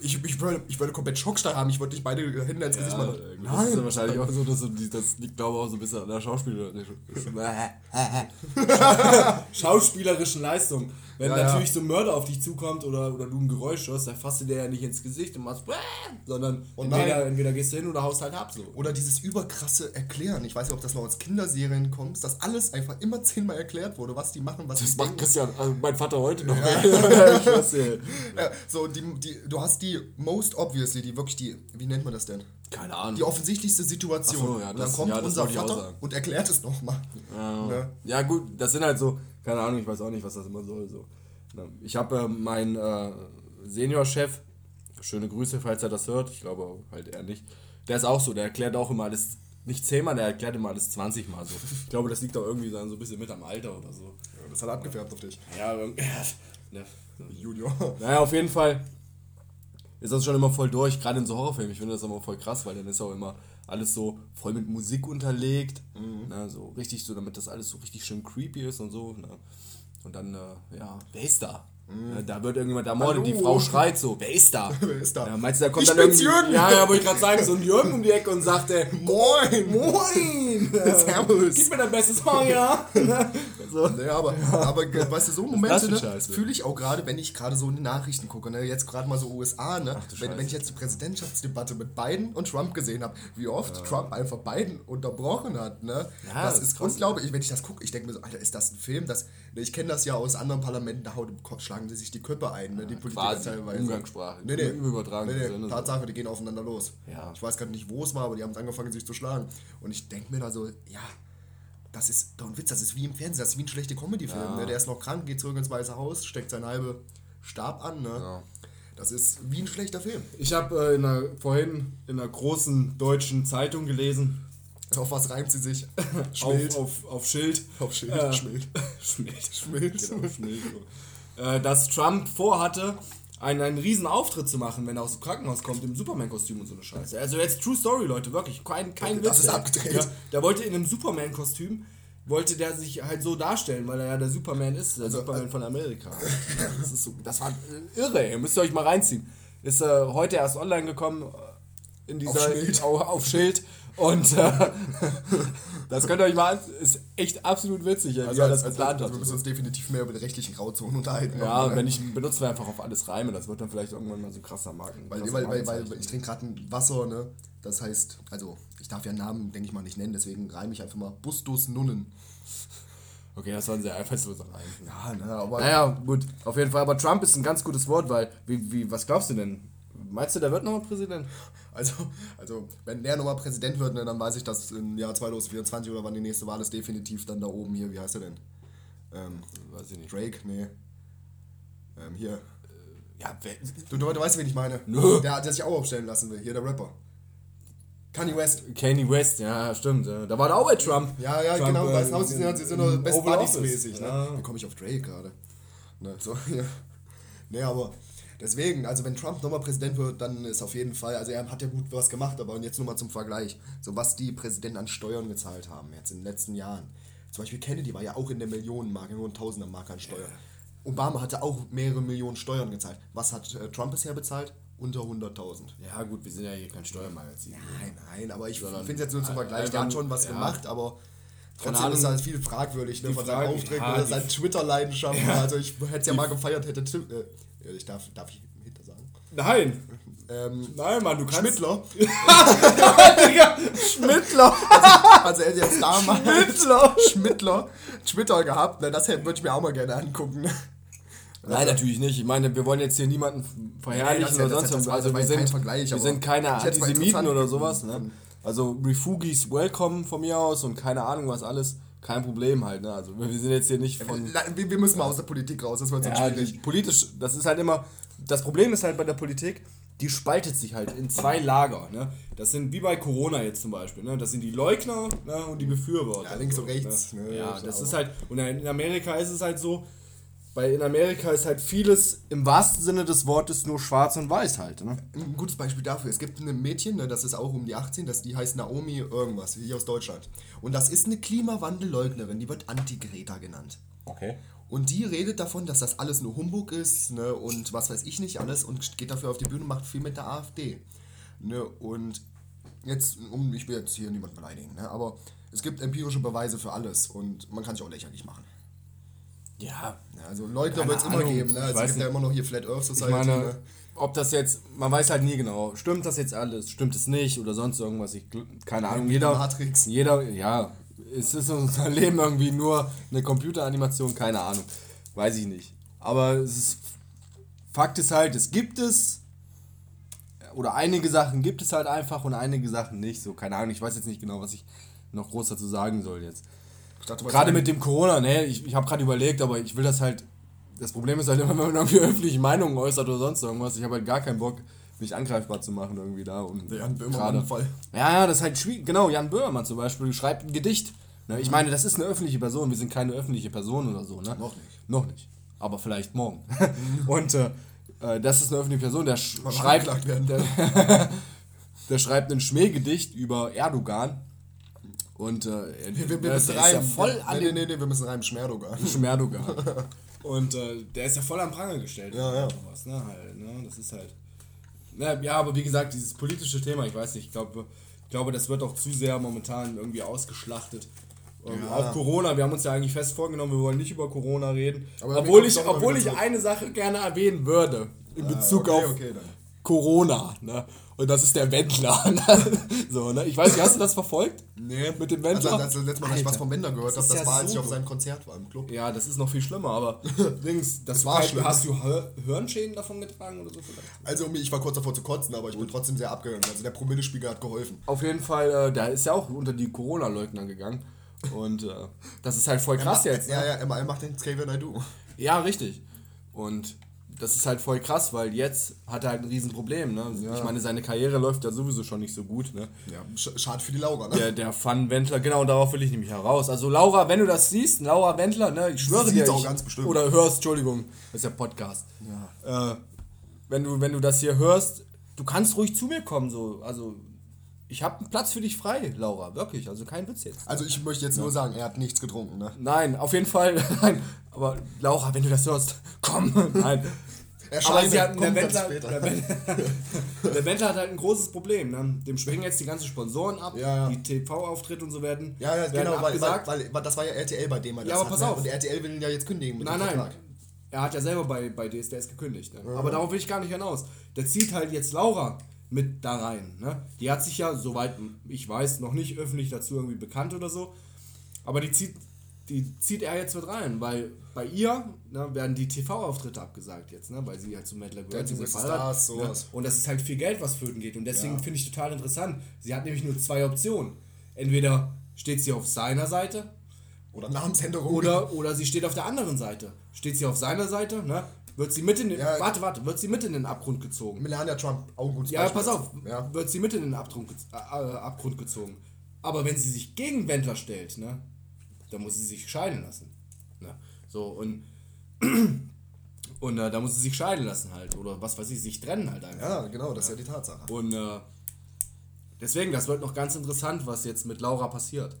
[SPEAKER 2] ich, ich, würde, ich würde komplett Schockstarre haben, ich würde nicht beide Hände ins Gesicht
[SPEAKER 1] Ja,
[SPEAKER 2] machen.
[SPEAKER 1] gut, das ist ja
[SPEAKER 2] Nein!
[SPEAKER 1] wahrscheinlich auch so, dass so das liegt glaube ich auch so ein bisschen an der Schauspieler schauspielerischen Leistung. Wenn
[SPEAKER 2] Ja, ja.
[SPEAKER 1] natürlich so ein Mörder auf dich zukommt oder, oder du ein Geräusch hörst, dann fasst du dir ja nicht ins Gesicht und machst sondern
[SPEAKER 2] Oh
[SPEAKER 1] entweder, entweder gehst du hin oder haust halt ab so.
[SPEAKER 2] Oder dieses überkrasse Erklären. Ich weiß nicht, ob das noch aus Kinderserien kommt, dass alles einfach immer zehnmal erklärt wurde, was die machen, was
[SPEAKER 1] Das macht. Christian, also mein Vater heute noch.
[SPEAKER 2] Ja, so, die, die, du hast die most obviously, die wirklich die, wie nennt man das denn?
[SPEAKER 1] Keine Ahnung.
[SPEAKER 2] Die offensichtlichste Situation.
[SPEAKER 1] So, ja,
[SPEAKER 2] und dann
[SPEAKER 1] das-
[SPEAKER 2] kommt
[SPEAKER 1] ja, das
[SPEAKER 2] unser Vater und erklärt es nochmal.
[SPEAKER 1] Ja.
[SPEAKER 2] Ne?
[SPEAKER 1] ja gut, das sind halt so, keine Ahnung, ich weiß auch nicht, was das immer soll. So. Ich habe äh, meinen äh, Seniorchef, schöne Grüße, falls er das hört, ich glaube halt er nicht, der ist auch so, der erklärt auch immer alles, nicht zehnmal, der erklärt immer alles 20 Mal so. Ich glaube, das liegt auch irgendwie dann so ein bisschen mit am Alter oder so.
[SPEAKER 2] Das hat abgefärbt auf dich.
[SPEAKER 1] Ja, irgendwie- ne.
[SPEAKER 2] Junior.
[SPEAKER 1] Naja, auf jeden Fall ist das schon immer voll durch, gerade in so Horrorfilmen. Ich finde das immer voll krass, weil dann ist auch immer alles so voll mit Musik unterlegt. Ne, so richtig so, damit das alles so richtig schön creepy ist und so. Ne. Und dann, äh, ja, wer ist da? Ja, da wird irgendjemand ermordet, die. Frau schreit so, wer ist da?
[SPEAKER 2] Wer ist da?
[SPEAKER 1] Ja, meinst du, da kommt
[SPEAKER 2] Ich
[SPEAKER 1] dann irgendwie,
[SPEAKER 2] Jürgen.
[SPEAKER 1] Ja, ja, wollte ich gerade sagen, so ein Jürgen um die Ecke und sagt, ey,
[SPEAKER 2] Moin!
[SPEAKER 1] Moin!
[SPEAKER 2] Servus.
[SPEAKER 1] Gib mir dein bestes ja? so.
[SPEAKER 2] Naja, aber, aber ge- weißt du, so Momente ne, fühle ich auch gerade, wenn ich gerade so in die Nachrichten gucke. Ne? Jetzt gerade mal so USA, ne? wenn, wenn ich jetzt die Präsidentschaftsdebatte mit Biden und Trump gesehen habe, wie oft Trump einfach Biden unterbrochen hat. Ne?
[SPEAKER 1] Ja,
[SPEAKER 2] das,
[SPEAKER 1] das ist krass.
[SPEAKER 2] unglaublich. Wenn ich das gucke, ich denke mir so, Alter, ist das ein Film? Das, ich kenne das ja aus anderen Parlamenten, da haut- schlagen sie sich die Köpfe ein, ne? die Politiker
[SPEAKER 1] quasi Umgangssprache.
[SPEAKER 2] Nee, nee.
[SPEAKER 1] Im übertragenen
[SPEAKER 2] nee, nee. Tatsache, die gehen aufeinander los.
[SPEAKER 1] Ja.
[SPEAKER 2] Ich weiß gerade nicht, wo es war, aber die haben angefangen, sich zu schlagen. Und ich denke mir da so, ja, das ist doch ein Witz, das ist wie im Fernsehen, das ist wie ein schlechter Comedy-Film.
[SPEAKER 1] Ja.
[SPEAKER 2] Ne? Der ist noch krank, geht zurück ins Weiße Haus, steckt seinen halbe Stab an. Ne?
[SPEAKER 1] Ja.
[SPEAKER 2] Das ist wie ein schlechter Film.
[SPEAKER 1] Ich habe äh, in einer, vorhin in einer großen deutschen Zeitung gelesen,
[SPEAKER 2] Auf was reimt sie sich? Schmild.
[SPEAKER 1] auf, auf, auf Schild,
[SPEAKER 2] Auf Schild.
[SPEAKER 1] Äh,
[SPEAKER 2] Schmild.
[SPEAKER 1] Schmild,
[SPEAKER 2] Schmild.
[SPEAKER 1] genau, Schmild äh, dass Trump vorhatte, einen, einen riesen Auftritt zu machen, wenn er aus dem Krankenhaus kommt, im Superman-Kostüm und so eine Scheiße. Also jetzt True Story, Leute, wirklich, kein, kein
[SPEAKER 2] Das
[SPEAKER 1] Witz.
[SPEAKER 2] ist
[SPEAKER 1] ey.
[SPEAKER 2] abgedreht.
[SPEAKER 1] Ja, der wollte in einem Superman-Kostüm, wollte der sich halt so darstellen, weil er ja der Superman ist, der
[SPEAKER 2] Also,
[SPEAKER 1] Superman von Amerika. Das, ist so, das war äh, irre, ey. müsst ihr euch mal reinziehen. Ist äh, heute erst online gekommen, äh, in dieser,
[SPEAKER 2] Schild.
[SPEAKER 1] Auf, auf Schild. Und äh, das könnt ihr euch mal ist echt absolut witzig, wie
[SPEAKER 2] Also,
[SPEAKER 1] er
[SPEAKER 2] das
[SPEAKER 1] geplant
[SPEAKER 2] also wir
[SPEAKER 1] hat.
[SPEAKER 2] müssen uns definitiv mehr über die rechtlichen Grauzonen unterhalten.
[SPEAKER 1] Ja,
[SPEAKER 2] ne?
[SPEAKER 1] wenn ich benutzen wir einfach auf alles Reime, das wird dann vielleicht irgendwann mal so krasser Marken.
[SPEAKER 2] Weil, weil, weil, weil ich trinke gerade ein Wasser, ne? Das heißt, also, ich darf ja Namen, denke ich mal, nicht nennen, deswegen reime ich einfach mal Bustus Nunnen.
[SPEAKER 1] Okay, das war ein sehr einfallsloser Reim.
[SPEAKER 2] Ja, ne, aber.
[SPEAKER 1] Naja, gut, auf jeden Fall. Aber Trump ist ein ganz gutes Wort, weil, wie, wie, was glaubst du denn? Meinst du, der wird nochmal Präsident?
[SPEAKER 2] Also, also, wenn der nochmal Präsident wird, ne, dann weiß ich, dass im Jahr 2024 oder wann die nächste Wahl ist, definitiv dann da oben hier, wie heißt er denn? Ähm,
[SPEAKER 1] Weiß ich nicht.
[SPEAKER 2] Drake, nee. Ähm, hier.
[SPEAKER 1] Ja, wer,
[SPEAKER 2] Du, du, du weißt, wen ich meine.
[SPEAKER 1] Nö.
[SPEAKER 2] Der, der sich auch aufstellen lassen will, hier der Rapper. Kanye West.
[SPEAKER 1] Kanye West, ja, stimmt. Da war der auch bei Trump.
[SPEAKER 2] Ja, ja,
[SPEAKER 1] Trump,
[SPEAKER 2] genau,
[SPEAKER 1] äh,
[SPEAKER 2] weißt du, sie sind, nur Best Buddies mäßig, ne?
[SPEAKER 1] Ja.
[SPEAKER 2] Dann komme ich auf Drake gerade. Ne, so, ja. Nee, aber deswegen, also wenn Trump nochmal Präsident wird, dann ist auf jeden Fall, also er hat ja gut was gemacht, aber jetzt nur mal zum Vergleich, so was die Präsidenten an Steuern gezahlt haben, jetzt in den letzten Jahren. Zum Beispiel Kennedy war ja auch in der Millionenmarke, nur ein Tausendermarke an Steuern. Obama hatte auch mehrere Millionen Steuern gezahlt. Was hat äh, Trump bisher bezahlt? Unter 100.000.
[SPEAKER 1] Ja, gut, wir sind ja hier kein Steuermagazin.
[SPEAKER 2] Nein, nein, aber ich finde es jetzt nur zum Vergleich. Der hat schon was
[SPEAKER 1] ja.
[SPEAKER 2] gemacht, aber Trotzdem ist halt viel fragwürdig, ne, von Auftritten
[SPEAKER 1] ja,
[SPEAKER 2] oder seinen Twitter-Leidenschaften. Also ich hätte es ja mal gefeiert, hätte äh, ich darf, darf ich Hitler sagen?
[SPEAKER 1] Nein.
[SPEAKER 2] Ähm,
[SPEAKER 1] Nein, Mann, du kannst.
[SPEAKER 2] Schmittler.
[SPEAKER 1] Schmittler.
[SPEAKER 2] Also er hätte jetzt damals
[SPEAKER 1] Schmittler.
[SPEAKER 2] Schmittler, Twitter gehabt, ne, das hätte- würde ich mir auch mal gerne angucken. ne.
[SPEAKER 1] Nein, natürlich nicht. Ich meine, wir wollen jetzt hier niemanden verherrlichen
[SPEAKER 2] Nee,
[SPEAKER 1] oder sonst was. Also
[SPEAKER 2] war
[SPEAKER 1] wir sind,
[SPEAKER 2] Vergleich,
[SPEAKER 1] wir sind keine Antisemiten oder sowas. Ne? Also Refugis welcome von mir aus und keine Ahnung was alles. Kein Problem halt. Ne? Also wir sind jetzt hier nicht von...
[SPEAKER 2] Wir, wir müssen mal aus der Politik raus, das wird sonst
[SPEAKER 1] Ja,
[SPEAKER 2] schwierig.
[SPEAKER 1] politisch, das ist halt immer, das Problem ist halt bei der Politik, die spaltet sich halt in zwei Lager. Ne? Das sind wie bei Corona jetzt zum Beispiel. Ne? Das sind die Leugner ne? und die Befürworter.
[SPEAKER 2] Ja, links und
[SPEAKER 1] So,
[SPEAKER 2] rechts,
[SPEAKER 1] Ne?
[SPEAKER 2] ne?
[SPEAKER 1] Ja,
[SPEAKER 2] Das ist
[SPEAKER 1] halt, und in Amerika ist es halt so, weil in Amerika ist halt vieles im wahrsten Sinne des Wortes nur schwarz und weiß halt. Ne?
[SPEAKER 2] Ein gutes Beispiel dafür, es gibt ein Mädchen, ne, das ist auch um die 18, das, die heißt Naomi irgendwas, hier aus Deutschland. Und das ist eine Klimawandelleugnerin, die wird Anti-Greta genannt.
[SPEAKER 1] Okay.
[SPEAKER 2] Und die redet davon, dass das alles nur Humbug ist ne, und was weiß ich nicht alles und geht dafür auf die Bühne und macht viel mit der AfD. Ne, und jetzt, um, ich will jetzt hier niemanden beleidigen, ne, aber es gibt empirische Beweise für alles und man kann sich auch lächerlich machen.
[SPEAKER 1] Ja,
[SPEAKER 2] Ja, also
[SPEAKER 1] Keine
[SPEAKER 2] wird es immer
[SPEAKER 1] Ahnung,
[SPEAKER 2] geben. Ne?
[SPEAKER 1] ich
[SPEAKER 2] Also es gibt ja immer noch hier Flat Earth
[SPEAKER 1] ich
[SPEAKER 2] Society.
[SPEAKER 1] meine,
[SPEAKER 2] ne?
[SPEAKER 1] ob das jetzt, man weiß halt nie genau, stimmt das jetzt alles, stimmt es nicht oder sonst irgendwas, ich, keine Ahnung,
[SPEAKER 2] Wie
[SPEAKER 1] jeder,
[SPEAKER 2] Matrix.
[SPEAKER 1] jeder, ja, es ist unser Leben irgendwie nur eine Computeranimation, keine Ahnung, weiß ich nicht. Aber es ist, Fakt ist halt, es gibt es, oder einige Sachen gibt es halt einfach und einige Sachen nicht, so, keine Ahnung, ich weiß jetzt nicht genau, was ich noch groß dazu sagen soll jetzt.
[SPEAKER 2] Dachte,
[SPEAKER 1] Gerade mit dem Corona, ne, ich, ich habe gerade überlegt, aber ich will das halt. Das Problem ist halt immer, wenn man irgendwie öffentliche Meinungen äußert oder sonst irgendwas. Ich habe halt gar keinen Bock, mich angreifbar zu machen irgendwie da. Und
[SPEAKER 2] Der Jan Böhmermann Fall.
[SPEAKER 1] Ja, ja, das ist halt schwierig. Genau, Jan Böhmermann zum Beispiel schreibt ein Gedicht. Ne, ich meine, das ist eine öffentliche Person. Wir sind keine öffentliche Person oder so, ne?
[SPEAKER 2] Noch nicht.
[SPEAKER 1] Noch nicht. Aber vielleicht morgen. Und äh, äh, das ist eine öffentliche Person, der sch schreibt. Der, der schreibt ein Schmähgedicht über Erdogan. Und äh,
[SPEAKER 2] Wir, wir, müssen
[SPEAKER 1] ja
[SPEAKER 2] reimen.
[SPEAKER 1] voll an
[SPEAKER 2] nee, nee, nee, wir müssen reimen. Schmerdogan.
[SPEAKER 1] Schmerdogan. Und äh, der ist ja voll am Pranger gestellt.
[SPEAKER 2] Ja, ja.
[SPEAKER 1] Sowas, ne, halt, ne? Das ist halt. Na, ja, aber wie gesagt, dieses politische Thema, ich weiß nicht, ich glaube, ich glaube, das wird auch zu sehr momentan irgendwie ausgeschlachtet. Ähm,
[SPEAKER 2] Ja.
[SPEAKER 1] Auch Corona, wir haben uns ja eigentlich fest vorgenommen, wir wollen nicht über Corona reden.
[SPEAKER 2] Aber
[SPEAKER 1] obwohl ich, obwohl ich eine Sache gerne erwähnen würde. In Bezug
[SPEAKER 2] okay,
[SPEAKER 1] auf
[SPEAKER 2] okay.
[SPEAKER 1] Corona. Ne? Und das ist der Wendler. Ne? so, ne? Ich weiß nicht, hast du das verfolgt?
[SPEAKER 2] Nee.
[SPEAKER 1] Mit dem
[SPEAKER 2] Also,
[SPEAKER 1] Wendler?
[SPEAKER 2] als das letzte Mal, dass ich was
[SPEAKER 1] Alter.
[SPEAKER 2] vom Wender gehört habe,
[SPEAKER 1] ist
[SPEAKER 2] das
[SPEAKER 1] ja
[SPEAKER 2] war, als ich
[SPEAKER 1] so
[SPEAKER 2] auf
[SPEAKER 1] gut.
[SPEAKER 2] seinem Konzert war im Club.
[SPEAKER 1] Ja, das ist noch viel schlimmer, aber Dings, das
[SPEAKER 2] Das war schlimm.
[SPEAKER 1] Hast du Hör Hirnschäden davon getragen oder so vielleicht?
[SPEAKER 2] Also ich war kurz davor zu kotzen, aber ich bin trotzdem sehr abgegangen. Also der Promillespiegel hat geholfen.
[SPEAKER 1] Auf jeden Fall, äh, der ist ja auch unter die Corona-Leugner gegangen. Und äh, das ist halt voll krass jetzt. Ne?
[SPEAKER 2] Ja, ja, er, macht den Xavier Naidoo.
[SPEAKER 1] Ja, richtig. Und das ist halt voll krass, weil jetzt hat er halt ein Riesenproblem. Ne? Ich meine, seine Karriere läuft ja sowieso schon nicht so gut. Ne?
[SPEAKER 2] Ja, sch schade für die Laura, ne?
[SPEAKER 1] Der, der Fun Wendler, genau darauf will ich nämlich heraus. Also Laura, wenn du das siehst, Laura Wendler, ne, ich schwöre dir.
[SPEAKER 2] auch
[SPEAKER 1] ich,
[SPEAKER 2] ganz bestimmt.
[SPEAKER 1] Oder hörst, Entschuldigung, das ist ja Podcast. Äh, wenn, du, wenn du das hier hörst, du kannst ruhig zu mir kommen. So. Also, ich habe einen Platz für dich frei, Laura, wirklich. Also kein Witz jetzt.
[SPEAKER 2] Also ich möchte jetzt nur sagen, er hat nichts getrunken, ne?
[SPEAKER 1] Nein, auf jeden Fall. Nein, aber Laura, wenn du das hörst, komm. Nein. Aber
[SPEAKER 2] Erscheinen,
[SPEAKER 1] sie hat, der, Wendler, der, der Wendler hat halt ein großes Problem. Ne? Dem springen jetzt die ganzen Sponsoren ab,
[SPEAKER 2] Ja, ja.
[SPEAKER 1] die TV-Auftritte und so werden,
[SPEAKER 2] Ja, ja,
[SPEAKER 1] werden
[SPEAKER 2] genau, weil, weil, weil, das war ja RTL, bei dem er das
[SPEAKER 1] Ja, aber
[SPEAKER 2] hat,
[SPEAKER 1] pass
[SPEAKER 2] ne?
[SPEAKER 1] auf.
[SPEAKER 2] Und RTL will ihn ja jetzt kündigen mit
[SPEAKER 1] Nein, nein.
[SPEAKER 2] Vertrag.
[SPEAKER 1] Er hat ja selber bei, bei DSDS gekündigt. Ne? Aber darauf will ich gar nicht hinaus. Der zieht halt jetzt Laura mit da rein. Ne? Die hat sich ja, soweit ich weiß, noch nicht öffentlich dazu irgendwie bekannt oder so. Aber die zieht, die zieht er jetzt mit rein, weil bei ihr ne, werden die TV-Auftritte abgesagt jetzt, ne? weil sie halt Mettler gehört.
[SPEAKER 2] Dancing with Stars,
[SPEAKER 1] ne?
[SPEAKER 2] sowas.
[SPEAKER 1] Und das ist halt viel Geld, was flöten geht. Und deswegen
[SPEAKER 2] Ja.
[SPEAKER 1] finde ich total interessant. Sie hat nämlich nur zwei Optionen. Entweder steht sie auf seiner Seite
[SPEAKER 2] Oder Namensänderung.
[SPEAKER 1] oder, oder sie steht auf der anderen Seite. Steht sie auf seiner Seite, ne? Wird sie mit in den,
[SPEAKER 2] Ja.
[SPEAKER 1] warte, warte, wird sie mit in den Abgrund gezogen.
[SPEAKER 2] Melania Trump, auch ein gutes
[SPEAKER 1] Ja,
[SPEAKER 2] Beispiel.
[SPEAKER 1] pass auf,
[SPEAKER 2] Ja.
[SPEAKER 1] wird sie mit in den Abgrund, äh, äh, Abgrund gezogen. Aber wenn sie sich gegen Wendler stellt, ne, dann muss sie sich scheiden lassen. Ne? So, und, und äh, da muss sie sich scheiden lassen halt. Oder was weiß ich, sich trennen halt einfach.
[SPEAKER 2] ja, genau, das ist ja die Tatsache.
[SPEAKER 1] Und äh, deswegen, das wird noch ganz interessant, was jetzt mit Laura passiert.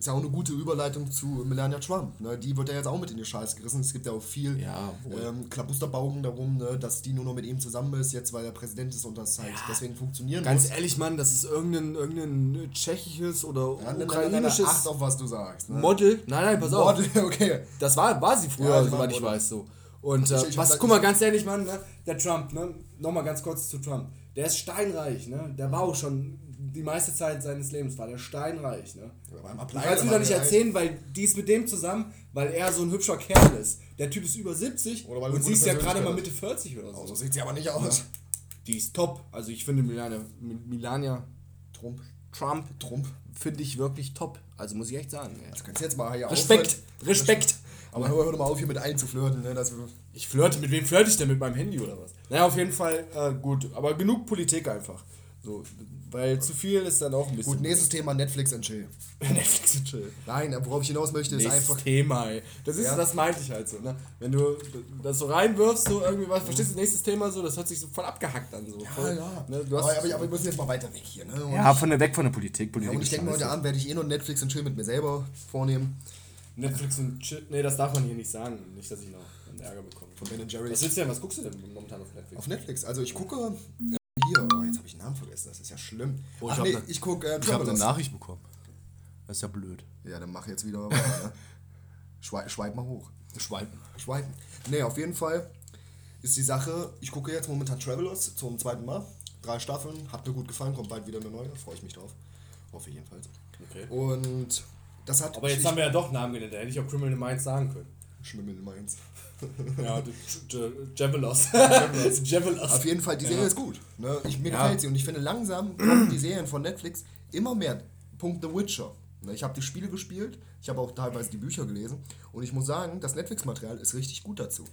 [SPEAKER 2] Ist ja auch eine gute Überleitung zu Melania Trump. Ne? Die wird ja jetzt auch mit in die Scheiße gerissen. Es gibt ja auch viel
[SPEAKER 1] Ja,
[SPEAKER 2] ähm, Klabusterbaugen darum, ne? dass die nur noch mit ihm zusammen ist, jetzt weil er Präsident ist und das halt deswegen funktionieren
[SPEAKER 1] Ganz
[SPEAKER 2] muss.
[SPEAKER 1] ehrlich, Mann, das ist irgendein, irgendein tschechisches oder
[SPEAKER 2] Ja,
[SPEAKER 1] ukrainisches
[SPEAKER 2] Acht auf, was du sagst. Ne?
[SPEAKER 1] Model. Nein, nein, pass auf.
[SPEAKER 2] Model, okay.
[SPEAKER 1] Das war, war sie früher,
[SPEAKER 2] Ja,
[SPEAKER 1] soweit ich weiß so. Und äh,
[SPEAKER 2] Ich- ich
[SPEAKER 1] was, guck mal, ganz ehrlich, Mann, ne, der Trump, ne, nochmal ganz kurz zu Trump. Der ist steinreich, ne? Der war auch schon die meiste Zeit seines Lebens war der steinreich, ne? Du kannst mir doch nicht erzählen, weil die ist mit dem zusammen, weil er so ein hübscher Kerl ist. Der Typ ist über 70
[SPEAKER 2] Oder weil er
[SPEAKER 1] und sie ist ja gerade mal Mitte 40 oder so.
[SPEAKER 2] So sieht sie aber nicht aus.
[SPEAKER 1] Die ist top. Also ich finde Milania, Milania
[SPEAKER 2] Trump.
[SPEAKER 1] Trump
[SPEAKER 2] Trump.
[SPEAKER 1] finde ich wirklich top. Also muss ich echt sagen. Ja.
[SPEAKER 2] Du kannst jetzt mal hier
[SPEAKER 1] Respekt,
[SPEAKER 2] aufhören.
[SPEAKER 1] Respekt.
[SPEAKER 2] Aber hör, hör doch mal auf, hier mit einzuflirten. Ne? Das,
[SPEAKER 1] Ich flirte, mit wem flirte ich denn? Mit meinem Handy oder was? Naja, auf jeden Fall äh, gut. Aber genug Politik einfach. So, weil zu viel ist dann auch ein bisschen.
[SPEAKER 2] gut, nächstes Thema Netflix and Chill.
[SPEAKER 1] Netflix und chill.
[SPEAKER 2] Nein, worauf ich hinaus möchte, ist
[SPEAKER 1] Nächstes
[SPEAKER 2] einfach.
[SPEAKER 1] Thema, ey. Das ist,
[SPEAKER 2] Ja.
[SPEAKER 1] das meinte ich halt so, ne? Wenn du das so reinwirfst, so irgendwie was, verstehst du, nächstes Thema so, das hört sich so voll abgehackt an. So. voll, Ne? Du hast,
[SPEAKER 2] aber, aber, aber wir müssen jetzt mal weiter weg hier. Ne? Und
[SPEAKER 1] ja, von der weg von der Politik. Politik
[SPEAKER 2] Ja, und ich denke mal, heute Abend werde ich eh noch Netflix und Chill mit mir selber vornehmen.
[SPEAKER 1] Netflix und chill. Nee, das darf man hier nicht sagen. Nicht, dass ich noch einen Ärger bekomme.
[SPEAKER 2] Von Ben Jerry's.
[SPEAKER 1] Was willst du denn? Was guckst du denn momentan auf Netflix?
[SPEAKER 2] Auf Netflix. Also ich gucke ich den Namen vergessen. Das ist ja schlimm.
[SPEAKER 1] Oh, ich
[SPEAKER 2] Ach
[SPEAKER 1] hab
[SPEAKER 2] nee,
[SPEAKER 1] ne-
[SPEAKER 2] ich gucke äh,
[SPEAKER 1] ich habe eine
[SPEAKER 2] Travelers.
[SPEAKER 1] Nachricht bekommen. Das ist ja blöd.
[SPEAKER 2] Ja, dann mach jetzt wieder weiter. Ne? Schwei schweib mal hoch.
[SPEAKER 1] Schweipen.
[SPEAKER 2] Schweifen. Nee, auf jeden Fall ist die Sache, ich gucke jetzt momentan Travelers zum zweiten Mal. Drei Staffeln, hat mir gut gefallen, kommt bald wieder eine neue, freue ich mich drauf. Hoffe jedenfalls.
[SPEAKER 1] Okay.
[SPEAKER 2] Und das hat.
[SPEAKER 1] Aber jetzt haben wir ja doch Namen genannt, da hätte ich auch Criminal Minds sagen können.
[SPEAKER 2] Schmimmel Mainz.
[SPEAKER 1] Ja, Javelos. Javelos.
[SPEAKER 2] Auf jeden Fall, die Serie
[SPEAKER 1] Ja.
[SPEAKER 2] ist gut. Ne? Ich, mir
[SPEAKER 1] Ja.
[SPEAKER 2] gefällt sie und ich finde langsam kommen die Serien von Netflix immer mehr. Punkt The Witcher. Ne? Ich habe die Spiele gespielt, ich habe auch teilweise die Bücher gelesen und ich muss sagen, das Netflix-Material ist richtig gut dazu.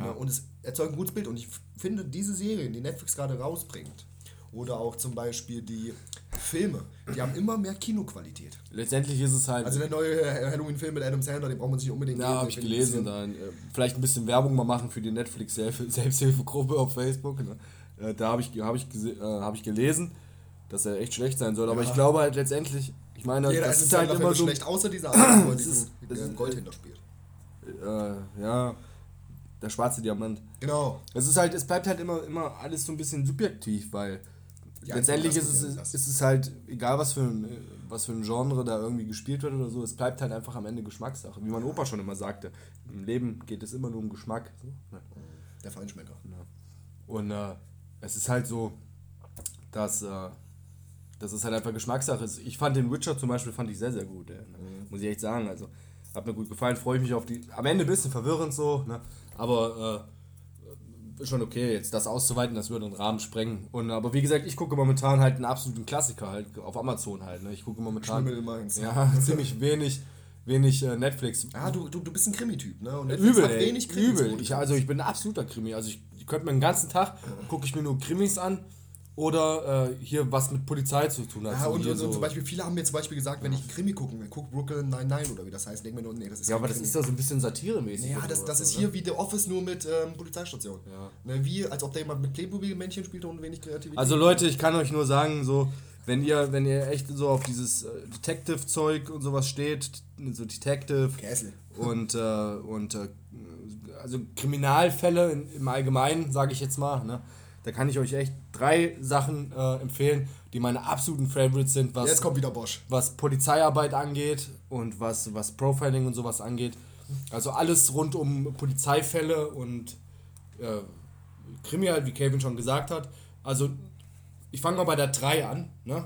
[SPEAKER 2] Ne? Und es erzeugt ein gutes Bild und ich finde diese Serien, die Netflix gerade rausbringt, oder auch zum Beispiel die Filme, die haben immer mehr Kinoqualität.
[SPEAKER 1] Letztendlich ist es halt.
[SPEAKER 2] Also der neue Halloween-Film mit Adam Sandler, den braucht man sich unbedingt
[SPEAKER 1] ja, habe ich gelesen. Dann, äh, vielleicht ein bisschen Werbung mal machen für die Netflix-Selbsthilfegruppe auf Facebook. Ne? Äh, da habe ich, hab ich, äh, hab ich gelesen, dass er echt schlecht sein soll. Aber
[SPEAKER 2] Ja.
[SPEAKER 1] ich glaube halt letztendlich, ich meine,
[SPEAKER 2] Jeder
[SPEAKER 1] das
[SPEAKER 2] ist
[SPEAKER 1] halt immer so.
[SPEAKER 2] schlecht, außer dieser eine, wo er
[SPEAKER 1] Es ist-
[SPEAKER 2] diesen
[SPEAKER 1] es
[SPEAKER 2] äh, Goldhändler spielt.
[SPEAKER 1] Äh, ja, der schwarze Diamant.
[SPEAKER 2] Genau.
[SPEAKER 1] Es ist halt, es bleibt halt immer, immer alles so ein bisschen subjektiv, weil
[SPEAKER 2] Ja,
[SPEAKER 1] letztendlich ist es,
[SPEAKER 2] ja
[SPEAKER 1] ist es halt, egal was für, ein, was für ein Genre da irgendwie gespielt wird oder so, es bleibt halt einfach am Ende Geschmackssache. Wie mein Opa schon immer sagte, im Leben geht es immer nur um Geschmack. So, ne?
[SPEAKER 2] Der Feinschmecker.
[SPEAKER 1] Und äh, es ist halt so, dass, äh, dass es halt einfach Geschmackssache ist. Ich fand den Witcher zum Beispiel fand ich sehr, sehr gut, ey, ne? muss ich echt sagen. Also hat mir gut gefallen, freue ich mich auf die. Am Ende ein bisschen verwirrend so, ne? aber äh, schon okay, jetzt das auszuweiten, das würde den Rahmen sprengen. Und, aber wie gesagt, ich gucke momentan halt einen absoluten Klassiker halt auf Amazon halt. Ne? Ich gucke momentan ja, ziemlich wenig, wenig äh, Netflix.
[SPEAKER 2] Ah, du, du, du bist ein Krimi-Typ, ne? Und Netflix
[SPEAKER 1] Übel,
[SPEAKER 2] hat
[SPEAKER 1] ey.
[SPEAKER 2] wenig Krimis.
[SPEAKER 1] Übel. Ich, also ich bin ein absoluter Krimi. Also ich, ich könnte mir den ganzen Tag, gucke ich mir nur Krimis an oder äh, hier was mit Polizei zu tun hat.
[SPEAKER 2] Ja,
[SPEAKER 1] so
[SPEAKER 2] und, und,
[SPEAKER 1] so.
[SPEAKER 2] zum Beispiel, viele haben mir zum Beispiel gesagt, wenn ich einen Krimi gucken will, guck Brooklyn 99 oder wie das heißt, denk mir nur, nee, das ist
[SPEAKER 1] ja, aber das
[SPEAKER 2] Krimi.
[SPEAKER 1] ist doch so ein bisschen satiremäßig.
[SPEAKER 2] Ja, das, das ist
[SPEAKER 1] oder?
[SPEAKER 2] hier wie The Office nur mit ähm, Polizeistation.
[SPEAKER 1] Ja.
[SPEAKER 2] Ne, wie, als ob der jemand mit Playmobil-Männchen spielt und wenig Kreativität.
[SPEAKER 1] Also Leute, ich kann euch nur sagen, so, wenn ihr, wenn ihr echt so auf dieses äh, Detective-Zeug und sowas steht, so Detective
[SPEAKER 2] Käsel.
[SPEAKER 1] und, äh, und äh, also Kriminalfälle in, im Allgemeinen, sage ich jetzt mal, ne? Da kann ich euch echt drei Sachen äh, empfehlen, die meine absoluten Favorites sind, was
[SPEAKER 2] Jetzt kommt wieder Bosch.
[SPEAKER 1] was Polizeiarbeit angeht und was, was Profiling und sowas angeht. Also alles rund um Polizeifälle und äh, Krimi halt, wie Kevin schon gesagt hat. Also ich fange mal bei der 3 an, ne?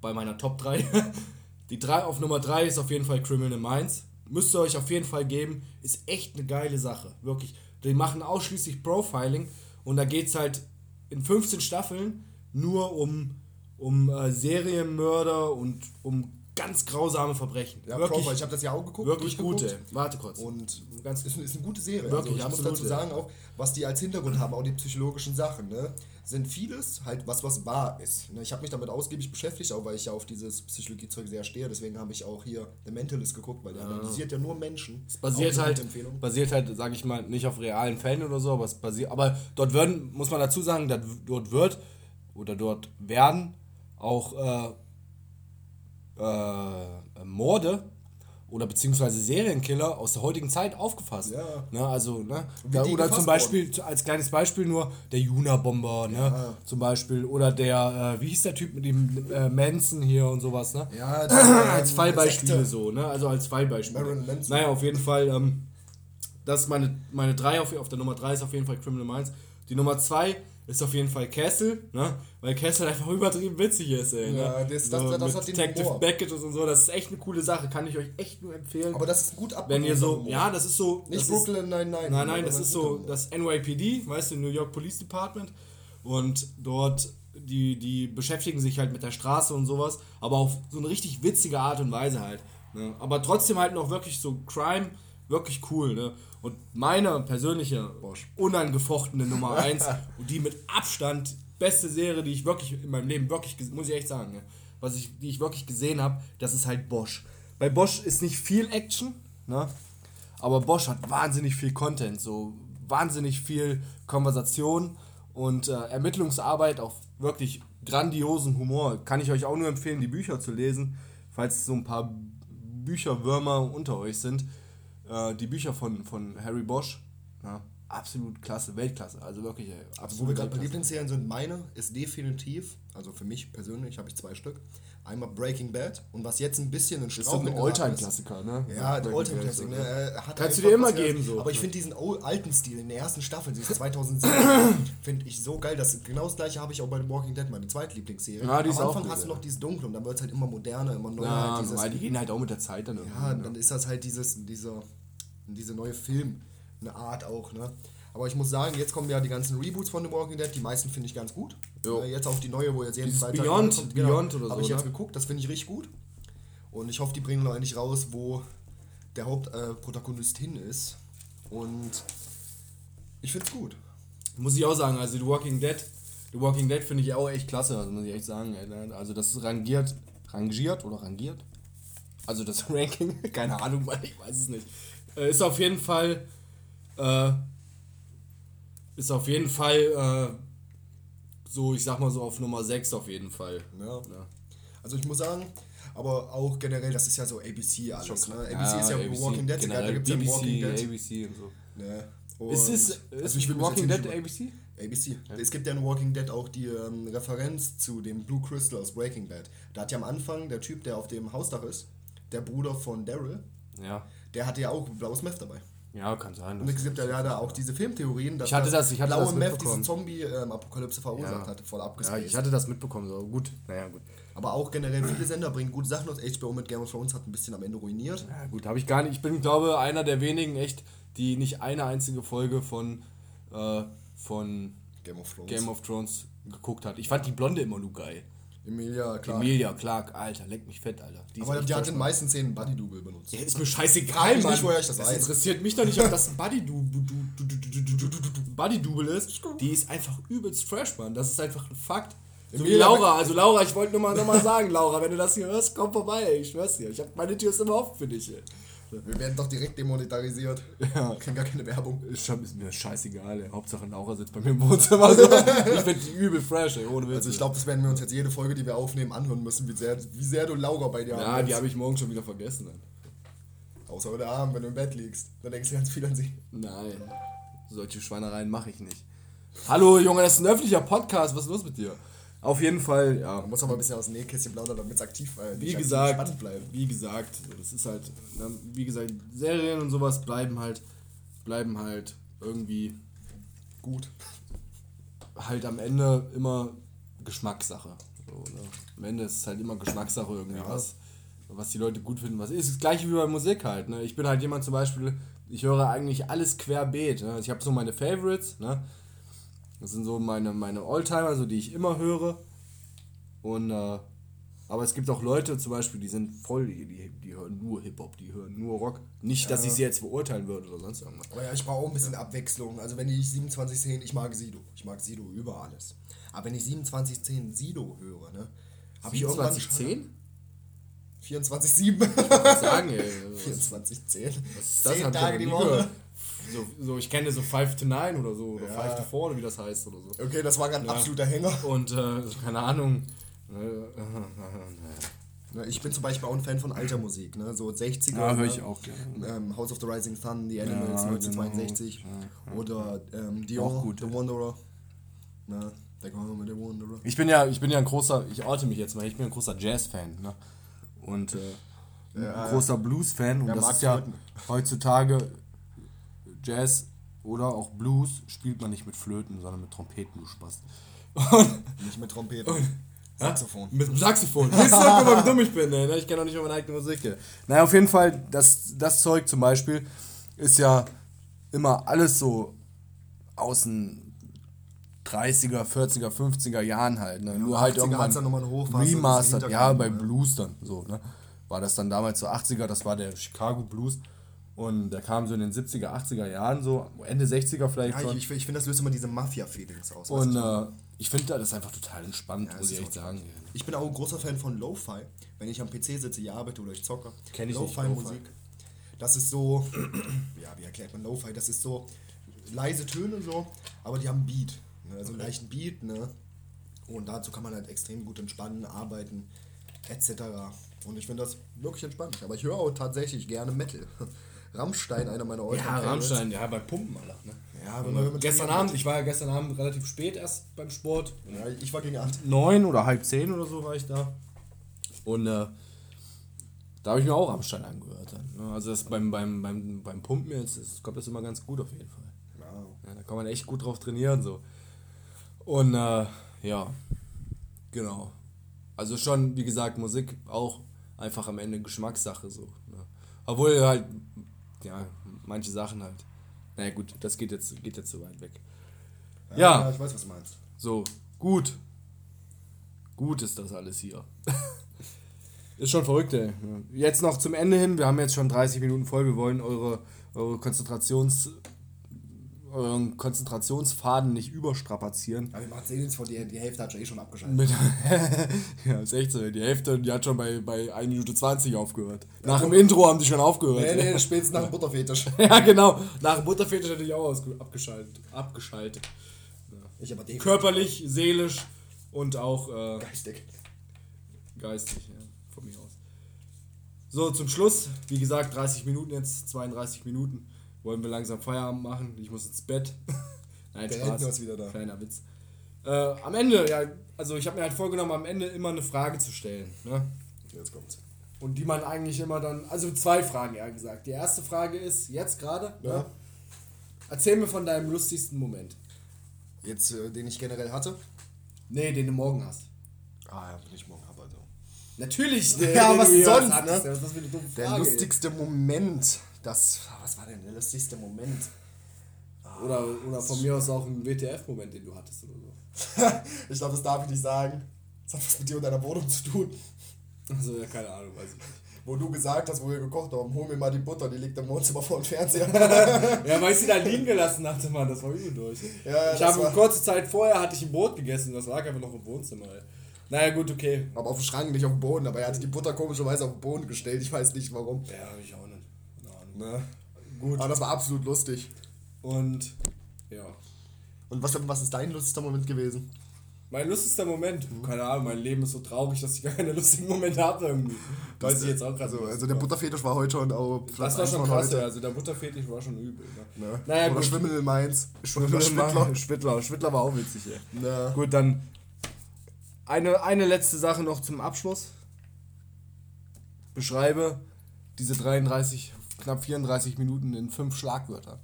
[SPEAKER 1] bei meiner Top 3. Die 3 auf Nummer 3 ist auf jeden Fall Criminal Minds. Müsst ihr euch auf jeden Fall geben. Ist echt eine geile Sache. Wirklich. Die machen ausschließlich Profiling und da geht es halt in 15 Staffeln nur um, um äh, Serienmörder und um ganz grausame Verbrechen.
[SPEAKER 2] Ja,
[SPEAKER 1] wirklich
[SPEAKER 2] Profile, ich habe das ja auch geguckt.
[SPEAKER 1] wirklich gute. Warte kurz.
[SPEAKER 2] Und
[SPEAKER 1] Ganz-
[SPEAKER 2] ist, ist eine gute Serie.
[SPEAKER 1] Wirklich,
[SPEAKER 2] also ich muss dazu sagen, auch was die als Hintergrund haben, auch die psychologischen Sachen, ne, sind vieles halt was, was wahr ist. Ne, ich habe mich damit ausgiebig beschäftigt, auch weil ich ja auf dieses Psychologiezeug sehr stehe. Deswegen habe ich auch hier The Mentalist geguckt, weil der analysiert ja nur Menschen.
[SPEAKER 1] Es basiert halt, basiert halt, sage ich mal, nicht auf realen Fällen oder so, aber es basiert, aber dort werden, muss man dazu sagen, dort wird oder dort werden auch äh, äh, Morde oder beziehungsweise Serienkiller aus der heutigen Zeit aufgefasst.
[SPEAKER 2] Ja.
[SPEAKER 1] Ne, also, ne? Da, oder zum Beispiel, als kleines Beispiel nur, der Juna-Bomber, ne? Zum Beispiel. Oder der, äh, wie hieß der Typ mit dem äh, Manson hier und sowas, ne?
[SPEAKER 2] Ja,
[SPEAKER 1] als Fallbeispiele
[SPEAKER 2] Sekte.
[SPEAKER 1] so, ne? Also als Fallbeispiele.
[SPEAKER 2] Manson.
[SPEAKER 1] Naja, auf jeden Fall, ähm, das ist meine, meine 3 auf, auf der Nummer 3 ist auf jeden Fall Criminal Minds. Die Nummer 2 ist auf jeden Fall Castle, ne? Weil Castle einfach übertrieben witzig ist, ey.
[SPEAKER 2] Ja,
[SPEAKER 1] ne?
[SPEAKER 2] das- das- das
[SPEAKER 1] mit
[SPEAKER 2] hat den
[SPEAKER 1] Detective
[SPEAKER 2] Humor.
[SPEAKER 1] Packages und so, das ist echt eine coole Sache, kann ich euch echt nur empfehlen.
[SPEAKER 2] Aber das ist gut ab.
[SPEAKER 1] wenn ihr so, ja, das ist so.
[SPEAKER 2] Nicht
[SPEAKER 1] das
[SPEAKER 2] Brooklyn, nein, nein.
[SPEAKER 1] Nein, nein, das ist so das NYPD, weißt du, New York Police Department. Und dort, die, die beschäftigen sich halt mit der Straße und sowas, aber auf so eine richtig witzige Art und Weise halt. Ne? Aber trotzdem halt noch wirklich so Crime, wirklich cool, ne? Und meine persönliche unangefochtene Nummer 1 und die mit Abstand beste Serie, die ich wirklich in meinem Leben wirklich, muss ich echt sagen, ne? was ich, die ich wirklich gesehen habe, das ist halt Bosch. Bei Bosch ist nicht viel Action, ne? Aber Bosch hat wahnsinnig viel Content, so wahnsinnig viel Konversation und äh, Ermittlungsarbeit auf wirklich grandiosen Humor. Kann ich euch auch nur empfehlen, die Bücher zu lesen, falls so ein paar Bücherwürmer unter euch sind. Äh, die Bücher von, von Harry Bosch, ja, absolut klasse, Weltklasse. Also wirklich, ey,
[SPEAKER 2] Wo wir
[SPEAKER 1] absolut
[SPEAKER 2] gerade bei. Lieblingsserien sind, meine ist definitiv, also für mich persönlich habe ich zwei Stück. Einmal Breaking Bad und was jetzt ein bisschen ein
[SPEAKER 1] Das ist ein
[SPEAKER 2] ist-
[SPEAKER 1] Alltime-Klassiker, ne?
[SPEAKER 2] Ja, Oldtime-Classic,
[SPEAKER 1] so,
[SPEAKER 2] ne? Hat
[SPEAKER 1] Kannst du dir immer geben, so.
[SPEAKER 2] Aber ich finde diesen alten Stil in der ersten Staffel, dieses 2007, finde ich so geil. Das, genau das gleiche habe ich auch bei The Walking Dead, meine zweite Lieblingsserie.
[SPEAKER 1] Ja, die ist
[SPEAKER 2] Am
[SPEAKER 1] auch
[SPEAKER 2] Anfang
[SPEAKER 1] gut,
[SPEAKER 2] hast du noch dieses Dunkel und dann wird es halt immer moderner, immer neuer.
[SPEAKER 1] Ja,
[SPEAKER 2] halt dieses,
[SPEAKER 1] weil die gehen halt auch mit der Zeit dann irgendwie.
[SPEAKER 2] ja,
[SPEAKER 1] ne?
[SPEAKER 2] dann ist das halt dieses, dieser, diese neue Film, eine Art auch, ne? Aber ich muss sagen, jetzt kommen ja die ganzen Reboots von The Walking Dead, die meisten finde ich ganz gut.
[SPEAKER 1] Jo.
[SPEAKER 2] Äh, Jetzt auch die neue, wo jetzt jeden
[SPEAKER 1] Dieses
[SPEAKER 2] Freitag
[SPEAKER 1] Beyond-
[SPEAKER 2] kommt.
[SPEAKER 1] Beyond oder
[SPEAKER 2] Habe
[SPEAKER 1] so,
[SPEAKER 2] ich jetzt
[SPEAKER 1] ne?
[SPEAKER 2] geguckt, das finde ich richtig gut. Und ich hoffe, die bringen noch endlich raus, wo der Hauptprotagonist äh, hin ist. Und ich finde es gut.
[SPEAKER 1] Muss ich auch sagen, also The Walking Dead, The Walking Dead finde ich auch echt klasse, also muss ich echt sagen. ne? Also das ist rangiert, rangiert oder rangiert? Also das Ranking, keine Ahnung, weil ich weiß es nicht. Äh, ist auf jeden Fall, äh, ist auf jeden Fall, äh, so, ich sag mal so auf Nummer 6 auf jeden Fall.
[SPEAKER 2] Ja.
[SPEAKER 1] Ja.
[SPEAKER 2] Also ich muss sagen, aber auch generell, das ist ja so ABC alles. Ne? ABC
[SPEAKER 1] Ja,
[SPEAKER 2] ist ja
[SPEAKER 1] ABC,
[SPEAKER 2] Walking Dead, sogar, da
[SPEAKER 1] generell
[SPEAKER 2] gibt es ja Walking Dead.
[SPEAKER 1] ABC und so.
[SPEAKER 2] Ne?
[SPEAKER 1] Ist
[SPEAKER 2] Und-
[SPEAKER 1] es, ist
[SPEAKER 2] also ich
[SPEAKER 1] Walking Dead ABC?
[SPEAKER 2] ABC. Es gibt ja in Walking Dead auch die ähm, Referenz zu dem Blue Crystal aus Breaking Bad. Da hat ja am Anfang der Typ, der auf dem Hausdach ist, der Bruder von Daryl,
[SPEAKER 1] Ja.
[SPEAKER 2] Der hatte ja auch blaues Meth dabei.
[SPEAKER 1] Ja, kann sein.
[SPEAKER 2] Und es gibt ja leider auch diese Filmtheorien, dass
[SPEAKER 1] Ich hatte das- ich hatte
[SPEAKER 2] blaue
[SPEAKER 1] das
[SPEAKER 2] Meth diese Zombie-Apokalypse verursacht
[SPEAKER 1] Ja.
[SPEAKER 2] hatte, voll
[SPEAKER 1] Ja,
[SPEAKER 2] abgespaced.
[SPEAKER 1] ich hatte das mitbekommen, so gut. Naja, gut.
[SPEAKER 2] Aber auch generell viele Sender bringen gute Sachen aus. HBO mit Game of Thrones hat ein bisschen am Ende ruiniert.
[SPEAKER 1] Ja, gut, habe ich gar nicht. Ich bin, glaube einer der wenigen echt, die nicht eine einzige Folge von, äh, von
[SPEAKER 2] Game of Thrones.
[SPEAKER 1] Game of Thrones geguckt hat. Ich fand die Blonde immer nur geil.
[SPEAKER 2] Emilia Clark.
[SPEAKER 1] Emilia Clark, Alter, leck mich fett, Alter. Die
[SPEAKER 2] aber die hat in den meisten Szenen Buddy-Double benutzt.
[SPEAKER 1] Ja, ist mir scheißegal, Mann.
[SPEAKER 2] Nicht, woher ich das,
[SPEAKER 1] das
[SPEAKER 2] weiß.
[SPEAKER 1] interessiert mich doch nicht, ob das ein Buddy-Double ist. Die ist einfach übelst fresh, Mann. Das ist einfach ein Fakt. So wie Laura, also Laura, ich wollte nur mal, nur mal sagen, Laura, wenn du das hier hörst, komm vorbei, ich schwör's dir. Ich hab, meine Tür ist immer offen für dich. Ey.
[SPEAKER 2] Wir werden doch direkt demonetarisiert.
[SPEAKER 1] Ja.
[SPEAKER 2] Kriegen gar keine Werbung.
[SPEAKER 1] Ist, schon, ist mir scheißegal, ey. Hauptsache Laura sitzt bei mir im Wohnzimmer. So. ich find die übel fresh, ey, ohne Witz.
[SPEAKER 2] Also ich glaube, das werden wir uns jetzt jede Folge, die wir aufnehmen, anhören müssen, wie sehr, wie sehr du Laura bei dir
[SPEAKER 1] ja,
[SPEAKER 2] hast.
[SPEAKER 1] die habe ich morgen schon wieder vergessen. Dann.
[SPEAKER 2] Außer heute Abend, wenn du im Bett liegst. Dann denkst du ganz viel an sie.
[SPEAKER 1] Nein, solche Schweinereien mache ich nicht. Hallo Junge, das ist ein öffentlicher Podcast, was ist los mit dir? Auf jeden Fall, ja.
[SPEAKER 2] Man muss aber ein bisschen aus dem Nähkästchen plaudern, damit es aktiv, äh,
[SPEAKER 1] Wie gesagt,
[SPEAKER 2] spannend bleibt.
[SPEAKER 1] wie gesagt, das ist halt, ne, wie gesagt, Serien und sowas bleiben halt, bleiben halt irgendwie
[SPEAKER 2] Gut.
[SPEAKER 1] halt am Ende immer Geschmackssache. So, ne? Am Ende ist es halt immer Geschmackssache irgendwie,
[SPEAKER 2] Ja.
[SPEAKER 1] was, was die Leute gut finden. Was ist das gleiche wie bei Musik halt. Ne? Ich bin halt jemand zum Beispiel, ich höre eigentlich alles querbeet. Ne? Ich habe so meine Favorites, ne? Das sind so meine, meine Oldtimer, so die ich immer höre. Und äh, aber es gibt auch Leute zum Beispiel, die sind voll, die, die, die hören nur Hip-Hop, die hören nur Rock. Nicht, dass ich sie jetzt verurteilen würde oder sonst irgendwas.
[SPEAKER 2] Aber ja, ich brauche auch ein bisschen Abwechslung. Also wenn ich 2710, ich mag Sido. Ich mag Sido über alles. Aber wenn ich 2710 Sido höre, ne? Habe ich irgendwann
[SPEAKER 1] 2010?
[SPEAKER 2] 24-7.
[SPEAKER 1] Sagen, ey.
[SPEAKER 2] 24-10.
[SPEAKER 1] Das
[SPEAKER 2] Zehn
[SPEAKER 1] hab ich
[SPEAKER 2] Tage
[SPEAKER 1] noch
[SPEAKER 2] die Woche.
[SPEAKER 1] So, so, ich kenne so 5 to 9 oder so, oder
[SPEAKER 2] Ja.
[SPEAKER 1] 5 to 4 oder wie das heißt oder so.
[SPEAKER 2] Okay, das war gerade ein
[SPEAKER 1] Ja.
[SPEAKER 2] absoluter Hänger.
[SPEAKER 1] Und, äh, keine Ahnung. äh,
[SPEAKER 2] Ich bin zum Beispiel auch ein Fan von alter Musik, ne? so 60er.
[SPEAKER 1] Ja, höre ich auch gerne.
[SPEAKER 2] Ähm, House of the Rising Sun, The Animals,
[SPEAKER 1] Ja,
[SPEAKER 2] 1962. Oder ähm, Dion,
[SPEAKER 1] Auch gut.
[SPEAKER 2] The Wanderer. Ne? Der kommt mit The Wanderer.
[SPEAKER 1] Ich bin ja, ich bin ja ein großer, ich orte mich jetzt mal, ich bin ein großer Jazz-Fan, ne? Und äh, ein großer Blues-Fan. Und das
[SPEAKER 2] mag
[SPEAKER 1] ist ja heutzutage Jazz oder auch Blues spielt man nicht mit Flöten, sondern mit Trompeten, du Spaß.
[SPEAKER 2] Nicht mit Trompeten. Saxophon.
[SPEAKER 1] Mit dem Saxophon. Du, guck mal, wie dumm ich bin, ey. ne? Ich kenne auch nicht mal meine eigene Musik. ey. Naja, auf jeden Fall, das, das Zeug zum Beispiel ist ja immer alles so aus den 30er, 40er, 50er Jahren halt. Ne? Nur halt
[SPEAKER 2] 80er
[SPEAKER 1] irgendwann remastered. Ja, bei
[SPEAKER 2] ne?
[SPEAKER 1] Blues dann so, ne? War das dann damals so 80er, das war der Chicago Blues. Und der kam so in den 70er, 80er Jahren so, Ende 60er vielleicht
[SPEAKER 2] Ja,
[SPEAKER 1] schon.
[SPEAKER 2] ich, ich finde, das löst immer diese Mafia-Feelings aus.
[SPEAKER 1] Und äh, ich finde das einfach total entspannt, muss
[SPEAKER 2] es
[SPEAKER 1] ich echt sagen.
[SPEAKER 2] ich bin auch ein großer Fan von Lo-Fi. Wenn ich am PC sitze, hier arbeite oder ich zocke.
[SPEAKER 1] Kenn ich
[SPEAKER 2] Lo-Fi-Musik. Das ist so, ja, wie erklärt man Lo-Fi? Das ist so leise Töne so, aber die haben Beat. Ne? Also einen leichten Beat, ne? Und dazu kann man halt extrem gut entspannen, arbeiten, etc. Und ich finde das wirklich entspannt. Aber ich höre auch tatsächlich gerne Metal. Rammstein, einer meiner
[SPEAKER 1] Ja,
[SPEAKER 2] All-Time-Favorites.
[SPEAKER 1] Rammstein, ja, bei Pumpen, Alter. Ne?
[SPEAKER 2] Ja, wenn man,
[SPEAKER 1] Gestern. Abend, ich war ja gestern Abend relativ spät erst beim Sport.
[SPEAKER 2] Ja, ich war gegen 8.
[SPEAKER 1] Neun oder halb zehn oder so war ich da. Und äh, da habe ich mir auch Rammstein angehört. Dann, ne? Also das beim, beim, beim, beim Pumpen jetzt das kommt das immer ganz gut auf jeden Fall. Ja, da kann man echt gut drauf trainieren. so. Und äh, ja, genau. Also schon, wie gesagt, Musik auch einfach am Ende Geschmackssache so. Ne? Obwohl halt, ja, manche Sachen halt. Naja gut, das geht jetzt, geht jetzt so weit weg. Ja.
[SPEAKER 2] ich weiß, was du meinst.
[SPEAKER 1] So, gut. Gut ist das alles hier. ist schon verrückt, ey. Jetzt noch zum Ende hin, wir haben jetzt schon 30 Minuten voll, wir wollen eure, eure Konzentrations euren Konzentrationsfaden nicht überstrapazieren.
[SPEAKER 2] Aber wir machen eh nichts vor dir, die Hälfte hat schon eh schon abgeschaltet.
[SPEAKER 1] Mit, ja, ist echt so. Die Hälfte, die hat schon bei, bei 1 Minute 20 aufgehört. Nach dem Intro haben die schon aufgehört.
[SPEAKER 2] Nee, nee, spätestens nach dem Butterfetisch.
[SPEAKER 1] ja, genau. Nach dem Butterfetisch hätte ich auch abgeschaltet. Abgeschaltet.
[SPEAKER 2] Ich aber
[SPEAKER 1] Körperlich, seelisch und auch äh,
[SPEAKER 2] geistig.
[SPEAKER 1] geistig, ja, von mir aus. So, zum Schluss, wie gesagt, 30 Minuten jetzt, 32 Minuten. Wollen wir langsam Feierabend machen. Ich muss ins Bett. Nein,
[SPEAKER 2] Der
[SPEAKER 1] Spaß.
[SPEAKER 2] Ist wieder da.
[SPEAKER 1] Kleiner Witz. Äh, am Ende, ja, also ich habe mir halt vorgenommen, am Ende immer eine Frage zu stellen. Ne?
[SPEAKER 2] Jetzt kommt's.
[SPEAKER 1] Und die man eigentlich immer dann, also zwei Fragen eher gesagt. Die erste Frage ist, jetzt gerade,
[SPEAKER 2] Ja.
[SPEAKER 1] ne? erzähl mir von deinem lustigsten Moment.
[SPEAKER 2] Jetzt, äh, den ich generell hatte.
[SPEAKER 1] Nee, den du morgen hast.
[SPEAKER 2] Ah ja, wenn ich morgen habe, also.
[SPEAKER 1] Natürlich.
[SPEAKER 2] Ja,
[SPEAKER 1] den
[SPEAKER 2] was sonst,
[SPEAKER 1] hattest.
[SPEAKER 2] ne?
[SPEAKER 1] Das ist eine dumme
[SPEAKER 2] Der
[SPEAKER 1] Frage, ey.
[SPEAKER 2] lustigste Moment. Das. Was war denn der lustigste Moment?
[SPEAKER 1] Oder, oder von mir aus auch ein WTF-Moment, den du hattest oder so.
[SPEAKER 2] ich glaube, das darf ich nicht sagen. Das hat was mit dir und deiner Wohnung zu tun.
[SPEAKER 1] Also, ja, keine Ahnung, weiß ich nicht.
[SPEAKER 2] Wo du gesagt hast, wo wir gekocht haben, hol mir mal die Butter, die liegt im Wohnzimmer vor dem Fernseher.
[SPEAKER 1] Ja, weil ich sie da liegen gelassen hatte, Mann, das war übel durch.
[SPEAKER 2] Ja,
[SPEAKER 1] ich habe
[SPEAKER 2] war-
[SPEAKER 1] kurze Zeit vorher hatte ich ein Brot gegessen, das lag einfach noch im Wohnzimmer, ey. Naja, gut, okay.
[SPEAKER 2] Aber auf dem Schrank, nicht auf dem Boden. Aber er hatte die Butter komischerweise auf den Boden gestellt. Ich weiß nicht warum.
[SPEAKER 1] Ja, ich auch nicht.
[SPEAKER 2] Ne?
[SPEAKER 1] Gut.
[SPEAKER 2] Aber das war absolut lustig.
[SPEAKER 1] Und, ja.
[SPEAKER 2] Und was, was ist dein lustigster Moment gewesen?
[SPEAKER 1] Mein lustigster Moment,
[SPEAKER 2] Mhm.
[SPEAKER 1] keine Ahnung, mein Leben ist so traurig, dass ich gar keine lustigen Momente habe irgendwie. Weiß ich jetzt auch gerade
[SPEAKER 2] Also,
[SPEAKER 1] nicht.
[SPEAKER 2] also der Butterfetisch war heute schon auch
[SPEAKER 1] Das
[SPEAKER 2] Platz
[SPEAKER 1] war
[SPEAKER 2] eins
[SPEAKER 1] schon krass,
[SPEAKER 2] heute.
[SPEAKER 1] Also der Butterfetisch war schon übel. Ne?
[SPEAKER 2] Ne?
[SPEAKER 1] Naja,
[SPEAKER 2] Oder
[SPEAKER 1] gut.
[SPEAKER 2] Schwimmel in Mainz.
[SPEAKER 1] Schwittler.
[SPEAKER 2] Schwittler.
[SPEAKER 1] Schwittler. Schwittler war auch witzig, ey.
[SPEAKER 2] Ne?
[SPEAKER 1] Gut, dann eine, eine letzte Sache noch zum Abschluss. Beschreibe diese 33, knapp 34 Minuten in fünf Schlagwörtern.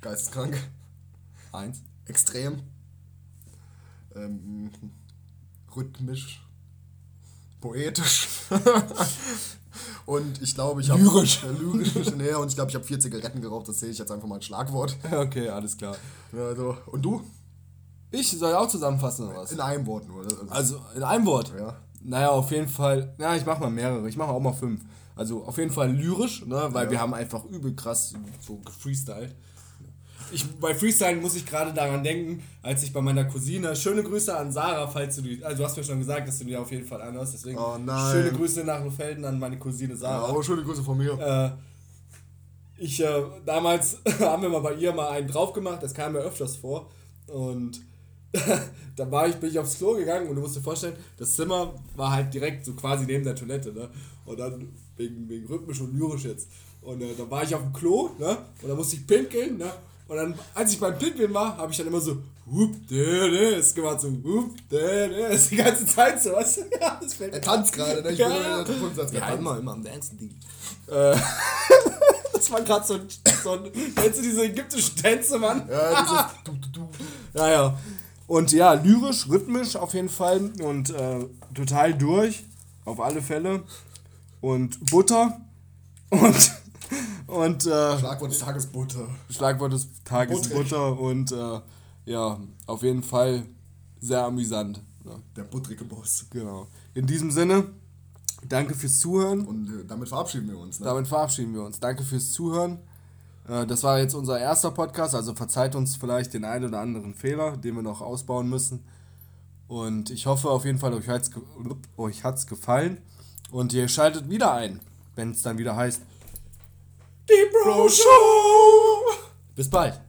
[SPEAKER 2] Geisteskrank.
[SPEAKER 1] Eins.
[SPEAKER 2] Extrem. Ähm, rhythmisch. Poetisch. und ich glaube, ich habe.
[SPEAKER 1] Lyrisch.
[SPEAKER 2] Äh, lyrisch. Nee, und ich glaube, ich habe vier Zigaretten geraucht. Das zähle ich jetzt einfach mal als Schlagwort.
[SPEAKER 1] Okay, alles klar.
[SPEAKER 2] Also, und du?
[SPEAKER 1] Ich soll auch zusammenfassen oder was?
[SPEAKER 2] In einem Wort nur. Also,
[SPEAKER 1] Also in einem Wort.
[SPEAKER 2] Ja.
[SPEAKER 1] Naja, auf jeden Fall. Ja, ich mache mal mehrere. Ich mache auch mal fünf. Also auf jeden Fall lyrisch, ne, weil
[SPEAKER 2] Ja.
[SPEAKER 1] wir haben einfach übel krass so gefreestylt. Ich, bei Freestyle muss ich gerade daran denken, als ich bei meiner Cousine, schöne Grüße an Sarah, falls du die, also du hast mir schon gesagt, dass du die auf jeden Fall anhörst, deswegen
[SPEAKER 2] Oh nein.
[SPEAKER 1] schöne Grüße nach Lofelden an meine Cousine
[SPEAKER 2] ja,
[SPEAKER 1] Sarah.
[SPEAKER 2] aber schöne Grüße von mir.
[SPEAKER 1] Äh, ich, äh, damals haben wir mal bei ihr mal einen drauf gemacht, das kam mir öfters vor. Und da war ich, bin ich aufs Klo gegangen und du musst dir vorstellen, das Zimmer war halt direkt so quasi neben der Toilette, ne? Und dann wegen, wegen rhythmisch und lyrisch jetzt. Und äh, da war ich auf dem Klo, ne? Und da musste ich pinkeln, ne? Und dann, als ich beim Pinkeln war, habe ich dann immer so, whoop, de, es gemacht so, whoop, das ist die ganze Zeit so, weißt du? Ja, das fällt
[SPEAKER 2] Er tanzt gerade, ne? Ich
[SPEAKER 1] ja,
[SPEAKER 2] bin
[SPEAKER 1] ja.
[SPEAKER 2] Grundsatz
[SPEAKER 1] ja, immer, immer am Dancen, Ding. Äh, das war gerade so, ein- so ein, kennst du diese ägyptischen Tänze, Mann?
[SPEAKER 2] Ja, dieses du, du, du.
[SPEAKER 1] Ja, ja. Und ja, lyrisch, rhythmisch auf jeden Fall und äh, total durch, auf alle Fälle. Und Butter und, und äh,
[SPEAKER 2] Schlagwort des Tages Butter.
[SPEAKER 1] Schlagwort des Tages
[SPEAKER 2] Butterig.
[SPEAKER 1] Butter und äh, ja, auf jeden Fall sehr amüsant. Ja,
[SPEAKER 2] Der buttrige Boss.
[SPEAKER 1] genau. In diesem Sinne, danke fürs Zuhören.
[SPEAKER 2] Und äh, damit verabschieden wir uns. Ne?
[SPEAKER 1] Damit verabschieden wir uns. Danke fürs Zuhören. Äh, Das war jetzt unser erster Podcast, also verzeiht uns vielleicht den einen oder anderen Fehler, den wir noch ausbauen müssen. Und ich hoffe auf jeden Fall, euch hat's, ge euch gefallen. Und ihr schaltet wieder ein, wenn es dann wieder heißt Die Bro Show. Bis bald.